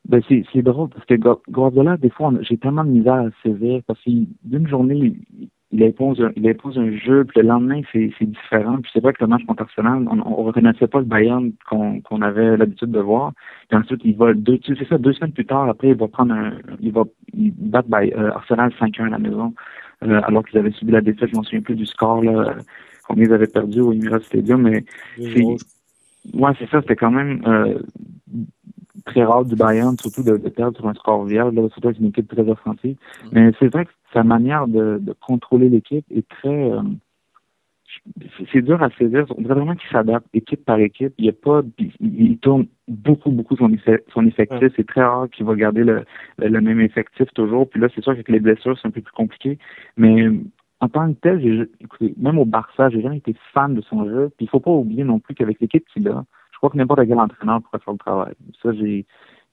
Ben c'est drôle parce que Guardiola, des fois, j'ai tellement de misère à saisir parce que d'une journée, il impose, un, il impose un jeu, puis le lendemain, c'est différent. Puis c'est vrai que le match contre Arsenal, on ne reconnaissait pas le Bayern qu'on qu'on avait l'habitude de voir. Puis ensuite, il va deux, c'est ça, deux semaines plus tard, après, il va prendre un, il va il battre euh, Arsenal 5-1 à la maison, euh, alors qu'ils avaient subi la défaite, je m'en souviens plus du score, là, combien ils avaient perdu au Emirates Stadium, mais c'est, ouais, c'est ça, c'était quand même, euh, très rare du Bayern, surtout de, perdre sur un score vierge, là, surtout avec une équipe très offensive. Mm. Mais c'est vrai que sa manière de, contrôler l'équipe est très... Euh, c'est dur à saisir. On dirait vraiment qu'il s'adapte équipe par équipe. Il, y a pas, il, tourne beaucoup, beaucoup son, son effectif. C'est très rare qu'il va garder le, le, même effectif toujours. Puis là, c'est sûr que les blessures, c'est un peu plus compliqué. Mais en tant que tel, écoutez, même au Barça, j'ai jamais été fan de son jeu. Puis il faut pas oublier non plus qu'avec l'équipe qu'il a, crois que n'importe quel entraîneur pourrait faire le travail. Ça, j'ai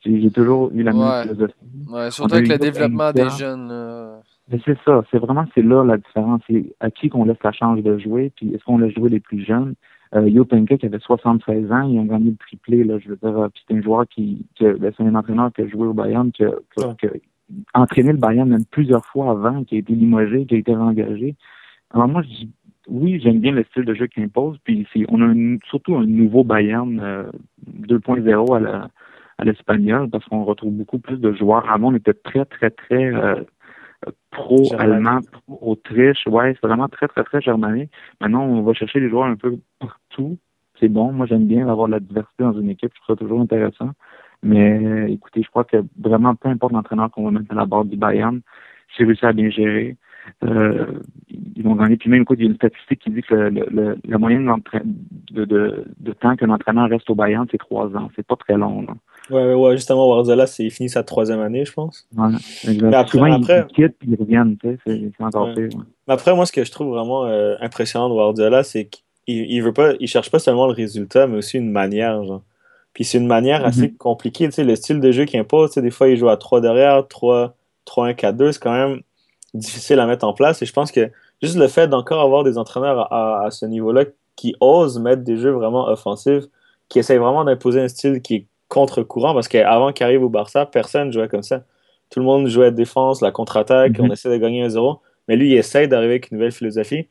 J'ai toujours eu la même philosophie. Ouais, surtout avec le développement des jeunes. Mais c'est ça, c'est vraiment c'est là la différence. C'est à qui qu'on laisse la chance de jouer, puis est-ce qu'on laisse jouer les plus jeunes? Euh, Yo Penka, qui avait 76 ans, il a gagné le triplé, là, je veux dire, c'est un joueur qui, qui ben, c'est un entraîneur qui a joué au Bayern, qui a, qui, entraîné le Bayern même plusieurs fois avant, qui a été limogé, qui a été réengagé. Alors moi, je dis, oui, j'aime bien le style de jeu qu'il impose, puis on a surtout un nouveau Bayern 2.0 euh, à la à l'espagnol, parce qu'on retrouve beaucoup plus de joueurs. Avant, on était très, très, très euh, pro-allemand, pro-autriche. Ouais, c'est vraiment très, très, très germanique. Maintenant, on va chercher des joueurs un peu partout. C'est bon. Moi, j'aime bien avoir de la diversité dans une équipe. Je trouve ça toujours intéressant. Mais écoutez, je crois que vraiment, peu importe l'entraîneur qu'on va mettre à la barre du Bayern, si réussi à bien gérer, euh, ils vont gagner. Puis même, écoute, il y a une statistique qui dit que le, le, la moyenne de, de, de temps qu'un entraîneur reste au Bayern, c'est trois ans. C'est pas très long. Là. Ouais, ouais, justement, Guardiola, c'est fini sa troisième année, je pense. Ouais, Mais après, Souvent, après... ils quittent ils reviennent, tu sais, c'est encore pire. Mais après, moi, ce que je trouve vraiment euh, impressionnant de Guardiola, c'est qu'il il veut pas, il cherche pas seulement le résultat, mais aussi une manière, genre. Puis c'est une manière mm-hmm. assez compliquée, tu sais, le style de jeu qu'il impose, tu sais, des fois, il joue à 3 derrière, 3, 3 1 4 2, c'est quand même difficile à mettre en place. Et je pense que juste le fait d'encore avoir des entraîneurs à, à ce niveau-là qui osent mettre des jeux vraiment offensifs, qui essayent vraiment d'imposer un style qui est contre-courant parce qu'avant qu'il arrive au Barça, personne jouait comme ça. Tout le monde jouait défense, la contre-attaque, mhm. on essaie de gagner un 0 Mais lui, il essaie d'arriver avec une nouvelle philosophie.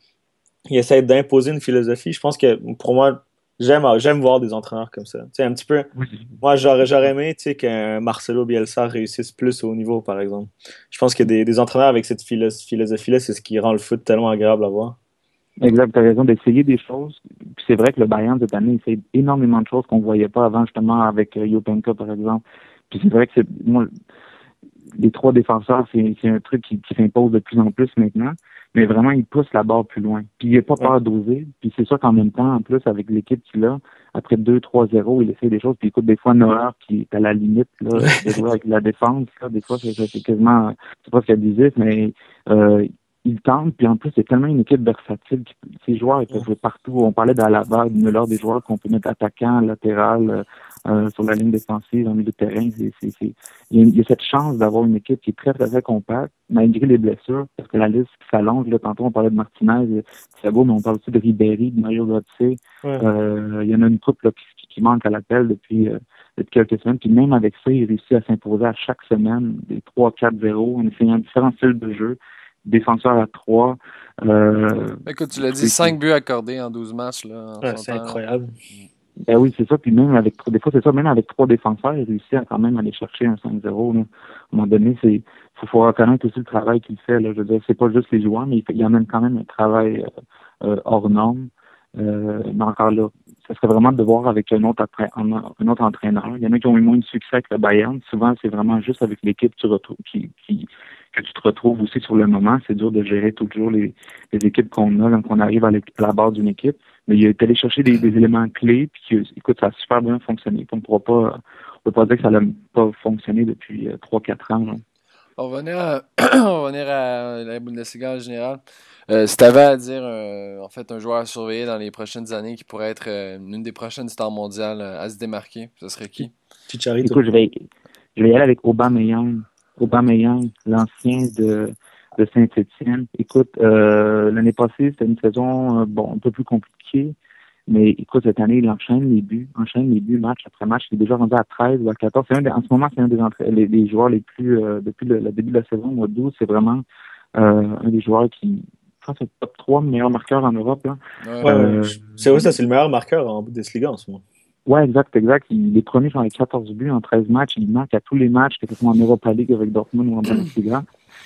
Il essaie d'imposer une philosophie. Je pense que pour moi, j'aime j'aime voir des entraîneurs comme ça. Tu un petit peu. Moi, j'aurais, j'aurais aimé tu qu'un Marcelo Bielsa réussisse plus au niveau, par exemple. Je pense que des, des entraîneurs avec cette philosophie-là, c'est ce qui rend le foot tellement agréable à voir. Exact, tu as raison d'essayer des choses. Puis c'est vrai que le Bayern cette année essaie énormément de choses qu'on ne voyait pas avant, justement, avec euh, Yopenka, par exemple. Puis c'est vrai que c'est moi les trois défenseurs, c'est, un truc qui, qui s'impose de plus en plus maintenant. Mais vraiment, il pousse la barre plus loin. Puis il n'a pas peur d'oser. Puis c'est sûr qu'en même temps, en plus, avec l'équipe qu'il a, après 2-3-0, il essaie des choses. Puis écoute, des fois, Noir qui est à la limite, là, avec la défense, là, des fois, c'est, quasiment, c'est pas disait, mais euh, il tente, puis en plus, c'est tellement une équipe versatile. Ces joueurs, ils peuvent jouer partout. On parlait d'Alaba, de l'heure des joueurs qu'on peut mettre attaquant, latéral, euh, euh, sur la ligne défensive, en milieu de terrain. C'est, c'est, Il, y a, cette chance d'avoir une équipe qui est très, très, très compacte, malgré les blessures, parce que la liste s'allonge. Là, tantôt, on parlait de Martinez, c'est beau, mais on parle aussi de Ribéry, de Mario Götze. Euh, il y en a une couple qui, qui, manque à l'appel depuis, depuis quelques semaines. Puis même avec ça, il réussit à s'imposer à chaque semaine des 3-4-0 en essayant différents styles de jeu défenseur à 3. Euh, Écoute, tu l'as dit, 5 buts accordés en 12 matchs. Là, c'est incroyable. Ben oui, c'est ça. Puis même avec des fois, c'est ça, même avec trois défenseurs, il réussit à quand même aller chercher un 5-0. À un moment donné, c'est faut, faut reconnaître aussi le travail qu'il fait. Là. Je veux dire, c'est pas juste les joueurs, mais il, y a même quand même un travail euh, euh, hors norme. Euh, mais encore là, ça serait vraiment de voir avec un autre, un autre entraîneur. Il y en a qui ont eu moins de succès avec le Bayern. Souvent, c'est vraiment juste avec l'équipe qui, qui, que tu te retrouves aussi sur le moment. C'est dur de gérer toujours les, les équipes qu'on a quand on arrive à, la base d'une équipe. Mais il est allé chercher des, éléments clés, puis écoute, ça a super bien fonctionné. On ne pourra pas, on peut pas dire que ça n'a pas fonctionné depuis 3-4 euh, ans. On va venir à, on va venir à la Bundesliga en général. Euh, si tu avais à dire, euh, en fait, un joueur à surveiller dans les prochaines années qui pourrait être euh, une des prochaines stars mondiales à se démarquer, ce serait qui? Écoute, je vais, je vais y aller avec Aubameyang. Aubameyang, l'ancien de, de Saint-Étienne. Écoute, l'année passée, c'était une saison bon un peu plus compliquée. Mais écoute, cette année, il enchaîne les buts, enchaîne les buts match après match. Il est déjà rendu à 13 ou à 14. Un en ce moment, c'est un des, les, joueurs les plus, depuis le, début de la saison, au mois 12, c'est vraiment un des joueurs qui, pense que c'est le top 3 meilleur marqueur en Europe. Là. Euh, c'est vrai, ça, c'est le meilleur marqueur en Bundesliga en ce moment. Ouais, exact, exact. Il est premier sur les 14 buts en 13 matchs. Il marque à tous les matchs, que ce soit en Europa League avec Dortmund ou en Bundesliga.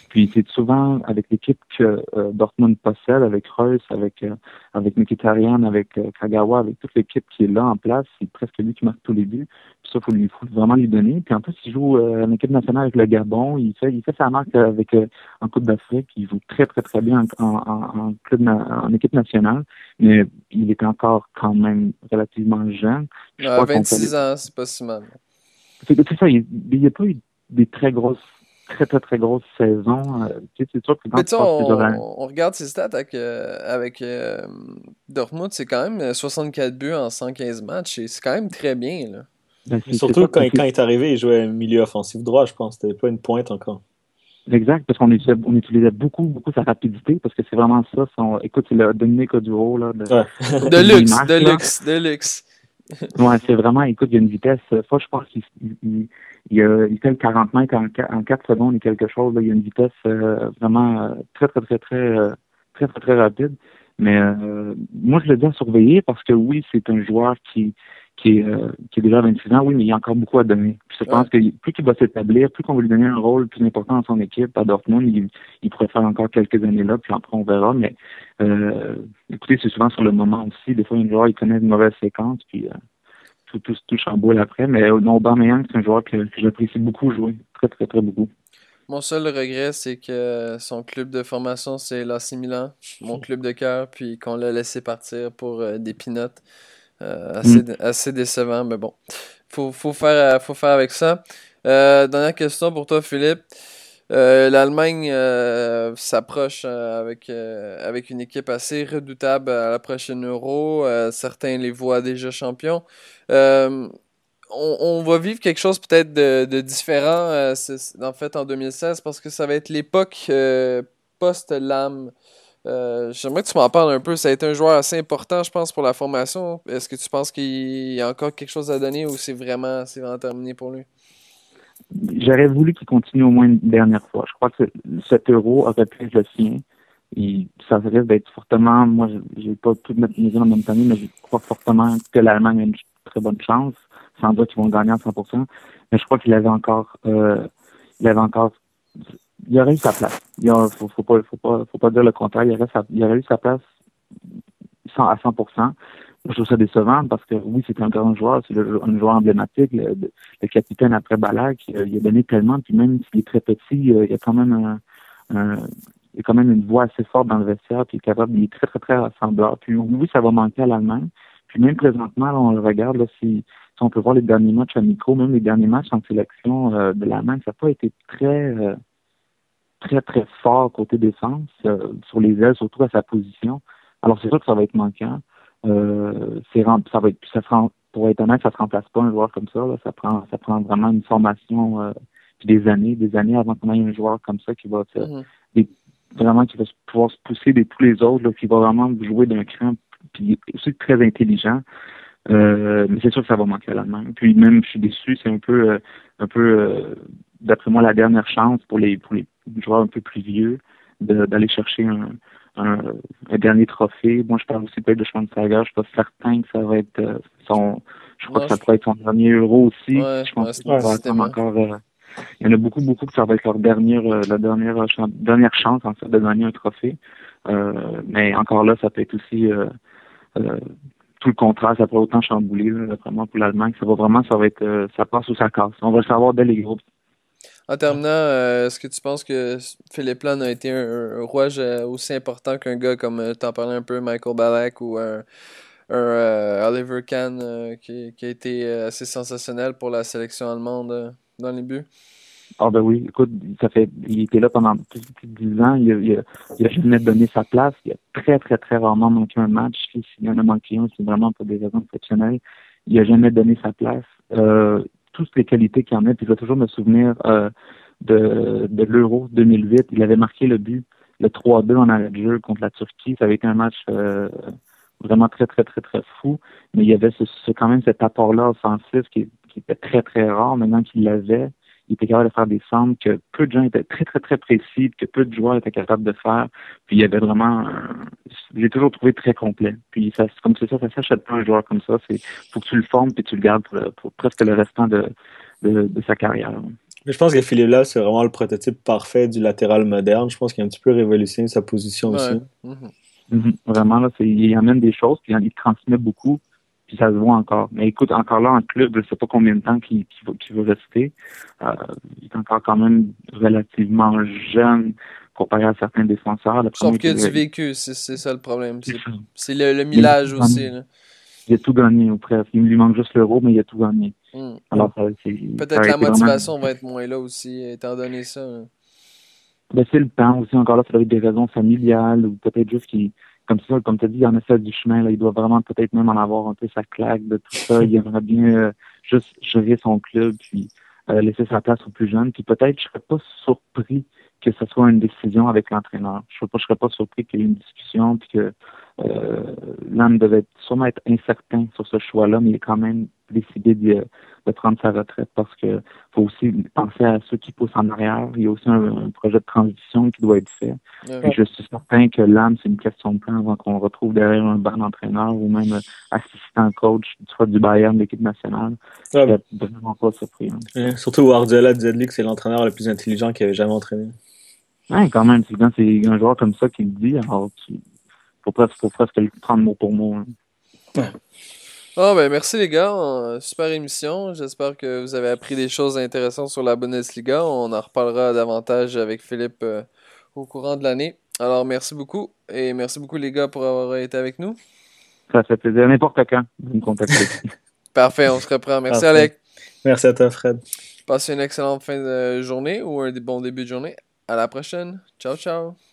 Puis c'est souvent avec l'équipe que euh, Dortmund possède, avec Reus, avec euh, avec Mkhitaryan, avec euh, Kagawa, avec toute l'équipe qui est là en place. C'est presque lui qui marque tous les buts. Puis ça, faut lui faut vraiment lui donner. Puis en plus, il joue en équipe nationale avec le Gabon. Il fait il fait sa marque avec en Coupe d'Afrique. Il joue très très très bien en, en, club en équipe nationale. Mais il est encore quand même relativement jeune. À 26 ans, c'est pas si mal. C'est ça. Il n'y a pas eu des très grosses très, très, très grosse saison. Euh, c'est sûr que quand on, regarde ses stats avec, euh, avec euh, Dortmund, c'est quand même 64 buts en 115 matchs et c'est quand même très bien. Là. Ben, surtout quand, quand, il est arrivé, il jouait milieu offensif droit, je pense. C'était pas une pointe encore. Exact, parce qu'on utilisait, on utilisait beaucoup, beaucoup sa rapidité, parce que c'est vraiment ça. Son, écoute, c'est le Dominique Oduro, là. De, ouais. de luxe, de luxe, de luxe. ouais, c'est vraiment, écoute, il y a une vitesse. Fois, je pense qu'il il, il, il, fait le 40 mètres en, en 4 secondes et quelque chose. Là, il y a une vitesse euh, vraiment euh, très, très, très, très, euh, très, très, très, rapide. Mais euh, moi, je le dis à surveiller parce que oui, c'est un joueur qui, qui est, euh, qui est déjà 26 ans, oui, mais il y a encore beaucoup à donner. je pense que plus qu'il va s'établir, plus qu'on va lui donner un rôle plus important dans son équipe à Dortmund, il, il pourrait faire encore quelques années là, puis après on verra. Mais euh, écoutez, c'est souvent sur le moment aussi. Des fois, un joueur il connaît une mauvaise séquence, puis euh, tout, tout, tout chamboule après. Mais euh, non, Aubameyang, c'est un joueur que, que j'apprécie beaucoup jouer, très très très beaucoup. Mon seul regret, c'est que son club de formation, c'est l'AC Milan, mon club de cœur, puis qu'on l'a laissé partir pour des pinottes. Euh, mm. assez, décevant, mais bon. Faut, faut, faire, euh, faut faire avec ça. Euh, dernière question pour toi, Philippe. L'Allemagne s'approche avec, avec une équipe assez redoutable à la prochaine Euro. certains les voient déjà champions. On, va vivre quelque chose peut-être de, différent en fait en 2016 parce que ça va être l'époque post-LAM. Euh, j'aimerais que tu m'en parles un peu. Ça a été un joueur assez important, je pense, pour la formation. Est-ce que tu penses qu'il y a encore quelque chose à donner ou c'est vraiment, vraiment terminé pour lui? J'aurais voulu qu'il continue au moins une dernière fois. Je crois que cet euro aurait pu être le sien. Et ça risque d'être fortement, moi, j'ai pas tout mettre mes en même temps, mais je crois fortement que l'Allemagne a une très bonne chance. Sans doute qu'ils vont gagner à 100%. Mais je crois qu'il avait encore, euh, il avait encore il aurait eu sa place. Il faut, pas, faut, pas, faut pas dire le contraire. Il aurait, sa, il aurait eu sa place à 100 je trouve ça décevant parce que oui, c'est un grand joueur, c'est un joueur emblématique, le, le capitaine après Balak, il, il, a donné tellement, puis même s'il est très petit, euh, il y a quand même un, un, il a quand même une voix assez forte dans le vestiaire, puis il est capable, il est très, très, très rassembleur. Puis oui, ça va manquer à l'Allemagne. Puis même présentement, là, on le regarde, là, si, si, on peut voir les derniers matchs à micro, même les derniers matchs en sélection euh, de l'Allemagne, ça n'a pas été très euh, très, très fort côté défense, euh, sur les ailes, surtout à sa position. Alors, c'est sûr que ça va être manquant. Euh, ça va être, ça pour être honnête, ça se remplace pas un joueur comme ça. Là. Ça prend, ça prend vraiment une formation euh, puis des années, des années avant qu'on ait un joueur comme ça qui va mm-hmm. vraiment qui va pouvoir se pousser de tous les autres, là, qui va vraiment jouer d'un cran, puis aussi très intelligent. Euh, mais c'est sûr que ça va manquer à l'Allemagne. Puis même, je suis déçu, c'est un peu, euh, un peu, d'après moi, la dernière chance pour les, pour les joueur un peu plus vieux, d'aller chercher un, un, dernier trophée. Moi, je parle aussi peut-être de Schweinsteiger. Je suis pas certain que ça va être euh, son. Je crois que ça pourrait être son dernier euro aussi. je pense que ça va encore. Euh, il y en a beaucoup, beaucoup que ça va être leur dernière, euh, la dernière, dernière chance en fait de gagner un trophée. mais encore là, ça peut être aussi tout le contraire. Ça pourrait autant chambouler vraiment pour l'Allemagne. Ça va vraiment, ça va être, ça passe ou ça casse. On va le savoir dès les groupes. En terminant, euh, est-ce que tu penses que Philippe Lan a été un, rouage euh, aussi important qu'un gars comme, euh, t'en parlais un peu, Michael Ballack ou un, Oliver Kahn qui, a été assez sensationnel pour la sélection allemande dans les buts? Ah ben oui, écoute, ça fait il était là pendant plus de dix ans, il a, jamais donné sa place, il a très très très rarement manqué un match, s'il y en a manqué un, c'est vraiment pour des raisons exceptionnelles. Il a jamais donné sa place. Toutes les qualités qu'il en a. Puis je vais toujours me souvenir euh, de, de l'Euro 2008. Il avait marqué le but, le 3-2 en arrêt de jeu contre la Turquie. Ça avait été un match euh, vraiment très, très, très, très fou. Mais il y avait ce, quand même cet apport-là offensif qui, qui était très, très rare maintenant qu'il l'avait il était capable de faire des centres que peu de gens étaient très, très, très précis, que peu de joueurs étaient capables de faire. Puis il y avait vraiment, j'ai toujours trouvé très complet. Puis ça, comme c'est ça, ça s'achète pas un joueur comme ça. C'est, faut que tu le formes puis tu le gardes pour, presque le restant de, de, sa carrière. Mais je pense que Philippe là, c'est vraiment le prototype parfait du latéral moderne. Je pense qu'il a un petit peu révolutionné sa position aussi. Mm-hmm. Mm-hmm. Vraiment, là, il amène des choses, puis il transmet beaucoup puis ça se voit encore. Mais écoute, encore là, en club, je ne sais pas combien de temps qu'il veut, rester. Euh, il est encore quand même relativement jeune comparé à certains défenseurs. Sauf qu'il a du vécu, c'est ça le problème. C'est le, le, millage aussi. Il a tout gagné, ou presque. Il lui manque juste l'euro, mais il a tout gagné. Hmm. Alors, Peut-être la motivation va être moins là aussi, étant donné ça. Ben, c'est le temps aussi. Encore là, ça doit être des raisons familiales ou peut-être juste qu'il comme ça, comme tu as dit, il en a fait du chemin. Là. Il doit vraiment peut-être même en avoir un peu sa claque de tout ça. Il aimerait bien euh, juste gérer son club puis euh, laisser sa place aux plus jeunes. Puis peut-être, je serais pas surpris que ce soit une décision avec l'entraîneur. Je ne serais pas surpris qu'il y ait une discussion puis que euh, l'homme devait sûrement être incertain sur ce choix-là, mais il est quand même décidé de, de prendre sa retraite parce que faut aussi penser à ceux qui poussent en arrière. Il y a aussi un, projet de transition qui doit être fait. Et je suis certain que l'âme, c'est une question de temps avant qu'on retrouve derrière un banc d'entraîneur ou même assistant coach, soit du Bayern de l'équipe nationale. Ouais, Je suis vraiment pas surpris. hein. Ouais, surtout Guardiola disait de lui que c'est l'entraîneur le plus intelligent qu'il avait jamais entraîné. Ouais, quand même, c'est quand c'est un joueur comme ça qui le dit, alors tu faut presque, faut presque le prendre mot pour mot. hein. Ah ben merci les gars, Euh, super émission. J'espère que vous avez appris des choses intéressantes sur la Bundesliga. On en reparlera davantage avec Philippe euh, au courant de l'année. Alors merci beaucoup et merci beaucoup les gars pour avoir été avec nous. Ça fait plaisir. N'importe quand, vous me contactez. Parfait, on se reprend. Merci Parfait. Alec. Merci à toi, Fred. Passez une excellente fin de journée ou un bon début de journée. À la prochaine. Ciao ciao.